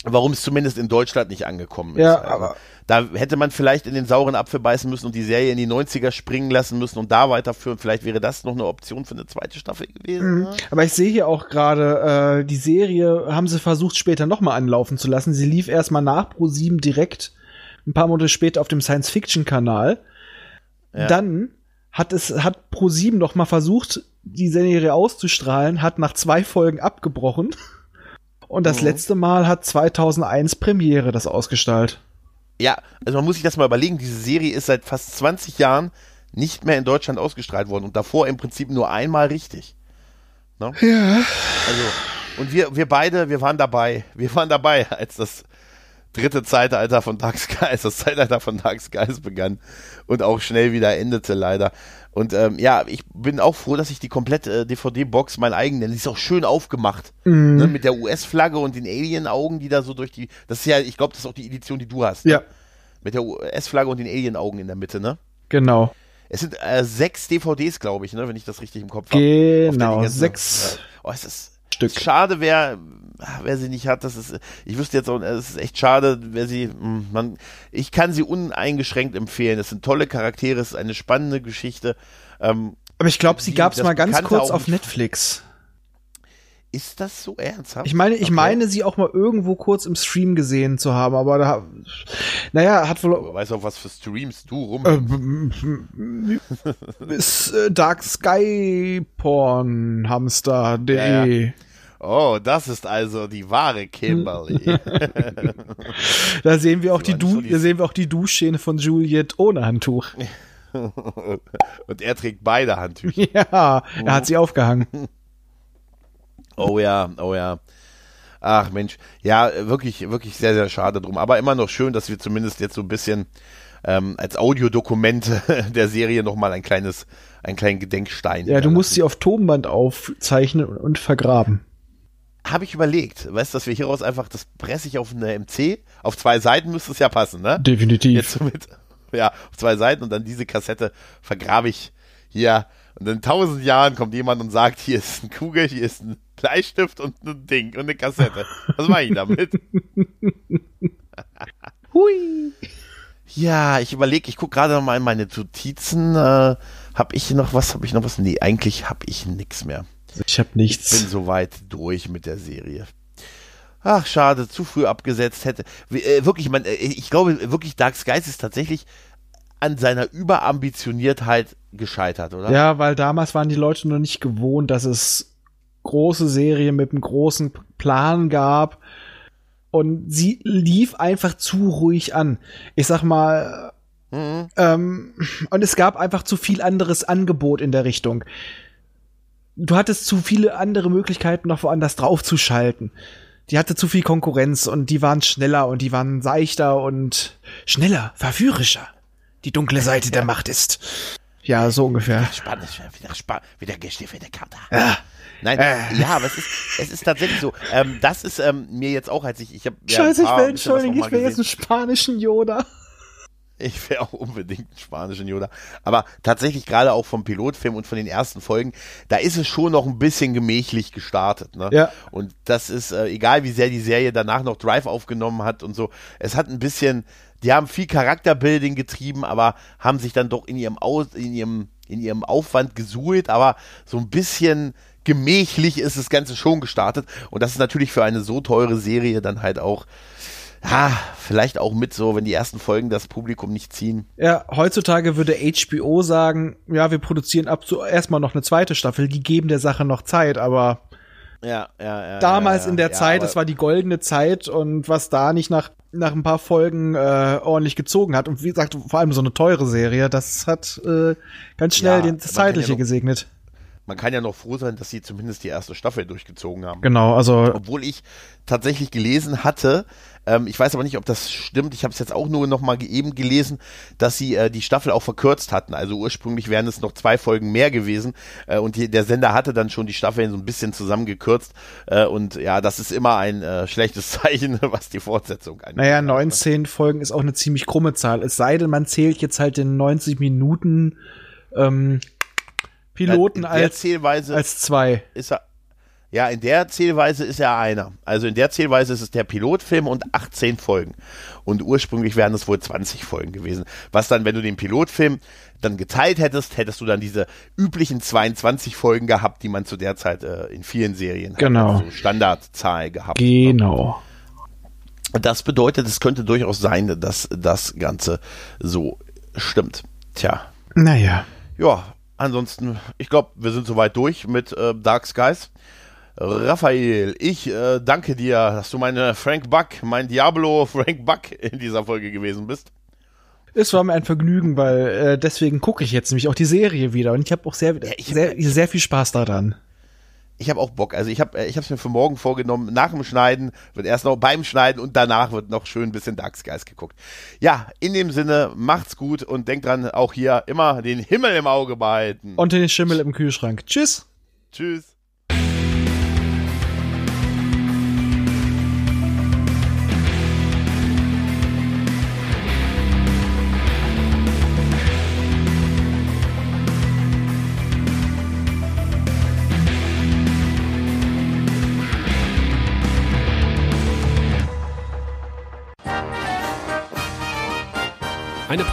warum es zumindest in Deutschland nicht angekommen ist. Ja, also, aber da hätte man vielleicht in den sauren Apfel beißen müssen und die Serie in die 90er springen lassen müssen und da weiterführen. Vielleicht wäre das noch eine Option für eine zweite Staffel gewesen. Mhm. Ne? Aber ich sehe hier auch gerade, äh, die Serie haben sie versucht später nochmal anlaufen zu lassen. Sie lief erstmal nach Pro 7 direkt ein paar Monate später auf dem Science-Fiction-Kanal. Ja. Dann hat es, hat Pro 7 noch mal versucht, die Serie auszustrahlen, hat nach zwei Folgen abgebrochen. Und das mhm. letzte Mal hat 2001 Premiere das ausgestrahlt. Ja, also man muss sich das mal überlegen, diese Serie ist seit fast 20 Jahren nicht mehr in Deutschland ausgestrahlt worden und davor im Prinzip nur einmal richtig. Ne? Ja. Also, und wir, wir beide, wir waren dabei. Wir waren dabei, als das dritte Zeitalter von Dark Skies, das Zeitalter von Dark Skies begann und auch schnell wieder endete, leider. Und ähm, ja, ich bin auch froh, dass ich die komplette äh, DVD-Box mein eigen nenne. Die ist auch schön aufgemacht. Mhm. Ne, mit der US-Flagge und den Alien-Augen, die da so durch die. Das ist ja, ich glaube, das ist auch die Edition, die du hast. Ja. Ne? Mit der US-Flagge und den Alien-Augen in der Mitte, ne? Genau. Es sind äh, sechs DVDs, glaube ich, ne, wenn ich das richtig im Kopf habe. Genau, sechs. Oh, es ist Stück. Schade, wer, wer sie nicht hat, das ist, ich wüsste jetzt auch, es ist echt schade, wer sie, hm, man, ich kann sie uneingeschränkt empfehlen. Es sind tolle Charaktere, es ist eine spannende Geschichte. Ähm, Aber ich glaube, sie gab es mal ganz kurz auf Netflix. Ist das so ernsthaft? Ich meine, ich okay. meine, sie auch mal irgendwo kurz im Stream gesehen zu haben, aber da, naja, hat wohl. Weißt du, was für Streams du rum? Äh, ist äh, Dark Sky Porn Hamster.de. Ja, ja. Oh, das ist also die wahre Kimberly. da sehen wir auch die, du da sehen wir auch die Duschszene von Juliet ohne Handtuch. Und er trägt beide Handtücher. Ja, er hat sie aufgehangen. Oh ja, oh ja. Ach Mensch, ja, wirklich, wirklich sehr, sehr schade drum. Aber immer noch schön, dass wir zumindest jetzt so ein bisschen ähm, als Audiodokument der Serie nochmal ein kleines, einen kleinen Gedenkstein. Ja, du musst sie auf Tonband aufzeichnen und vergraben. Habe ich überlegt, weißt du, dass wir hieraus einfach, das presse ich auf eine MC, auf zwei Seiten müsste es ja passen, ne? Definitiv. Jetzt mit, ja, auf zwei Seiten und dann diese Kassette vergrabe ich hier. Und in tausend Jahren kommt jemand und sagt, hier ist ein Kugel, hier ist ein Bleistift und ein Ding und eine Kassette. Was mache ich damit? Hui. Ja, ich überlege, ich gucke gerade mal in meine Notizen. Äh, hab ich noch was? Hab ich noch was? Nee, eigentlich habe ich nichts mehr. Ich habe nichts. Ich bin soweit durch mit der Serie. Ach, schade, zu früh abgesetzt hätte. Äh, wirklich, man, äh, ich glaube wirklich, Dark Skies ist tatsächlich an seiner Überambitioniertheit gescheitert, oder? Ja, weil damals waren die Leute noch nicht gewohnt, dass es große Serien mit einem großen Plan gab. Und sie lief einfach zu ruhig an. Ich sag mal, mhm. ähm, und es gab einfach zu viel anderes Angebot in der Richtung. Du hattest zu viele andere Möglichkeiten, noch woanders draufzuschalten. Die hatte zu viel Konkurrenz und die waren schneller und die waren seichter und schneller, verführerischer. Die dunkle Seite ja. der Macht ist. Ja, so ungefähr. Spannend, wieder, spannend, wieder gestiefelte Karte. Ja. Nein, äh. ja, aber es ist, es ist tatsächlich so. Ähm, das ist ähm, mir jetzt auch, als ich, ich habe. Ja, Scheiße, ich will entschuldigen, ich will jetzt einen spanischen Yoda. Ich wäre auch unbedingt einen spanischen Yoda. Aber tatsächlich gerade auch vom Pilotfilm und von den ersten Folgen, da ist es schon noch ein bisschen gemächlich gestartet. Ne? Ja. Und das ist, äh, egal wie sehr die Serie danach noch Drive aufgenommen hat und so, es hat ein bisschen, die haben viel Charakterbuilding getrieben, aber haben sich dann doch in ihrem, Aus, in ihrem, in ihrem Aufwand gesuhlt, aber so ein bisschen gemächlich ist das Ganze schon gestartet. Und das ist natürlich für eine so teure Serie dann halt auch ja, vielleicht auch mit so, wenn die ersten Folgen das Publikum nicht ziehen. Ja, heutzutage würde HBO sagen, ja, wir produzieren ab zu erstmal noch eine zweite Staffel, die geben der Sache noch Zeit, aber ja, ja, ja, damals ja, in der Zeit, das war die goldene Zeit und was da nicht nach nach ein paar Folgen äh, ordentlich gezogen hat und wie gesagt, vor allem so eine teure Serie, das hat äh, ganz schnell den, das Zeitliche noch, gesegnet man kann ja noch froh sein, dass sie zumindest die erste Staffel durchgezogen haben. Genau, also. Obwohl ich tatsächlich gelesen hatte, ähm, ich weiß aber nicht, ob das stimmt, ich habe es jetzt auch nur noch mal eben gelesen, dass sie äh, die Staffel auch verkürzt hatten. Also ursprünglich wären es noch zwei Folgen mehr gewesen äh, und die, der Sender hatte dann schon die Staffeln so ein bisschen zusammengekürzt äh, und ja, das ist immer ein äh, schlechtes Zeichen, was die Fortsetzung angeht. Naja, 19 Folgen ist auch eine ziemlich krumme Zahl. Es sei denn, man zählt jetzt halt den 90 Minuten ähm, Piloten als, Zählweise als zwei. Ist er, ja, in der Zählweise ist er einer. Also in der Zählweise ist es der Pilotfilm und 18 Folgen. Und ursprünglich wären es wohl 20 Folgen gewesen. Was dann, wenn du den Pilotfilm dann geteilt hättest, hättest du dann diese üblichen 22 Folgen gehabt, die man zu der Zeit äh, in vielen Serien genau. hat. Also Standardzahl gehabt. Genau. Und das bedeutet, es könnte durchaus sein, dass das Ganze so stimmt. Tja. Naja. Ja, ansonsten, ich glaube, wir sind soweit durch mit äh, Dark Skies. Raphael, ich äh, danke dir, dass du meine Frank Buck, mein Diablo Frank Buck in dieser Folge gewesen bist. Es war mir ein Vergnügen, weil äh, deswegen gucke ich jetzt nämlich auch die Serie wieder und ich habe auch sehr, ja, sehr, sehr viel Spaß daran ich habe auch Bock. Also ich habe äh, ich es mir für morgen vorgenommen. Nach dem Schneiden wird erst noch beim Schneiden und danach wird noch schön ein bisschen Dark Skies geguckt. Ja, in dem Sinne, macht's gut und denkt dran, auch hier immer den Himmel im Auge behalten. Und den Schimmel im Kühlschrank. Tschüss. Tschüss.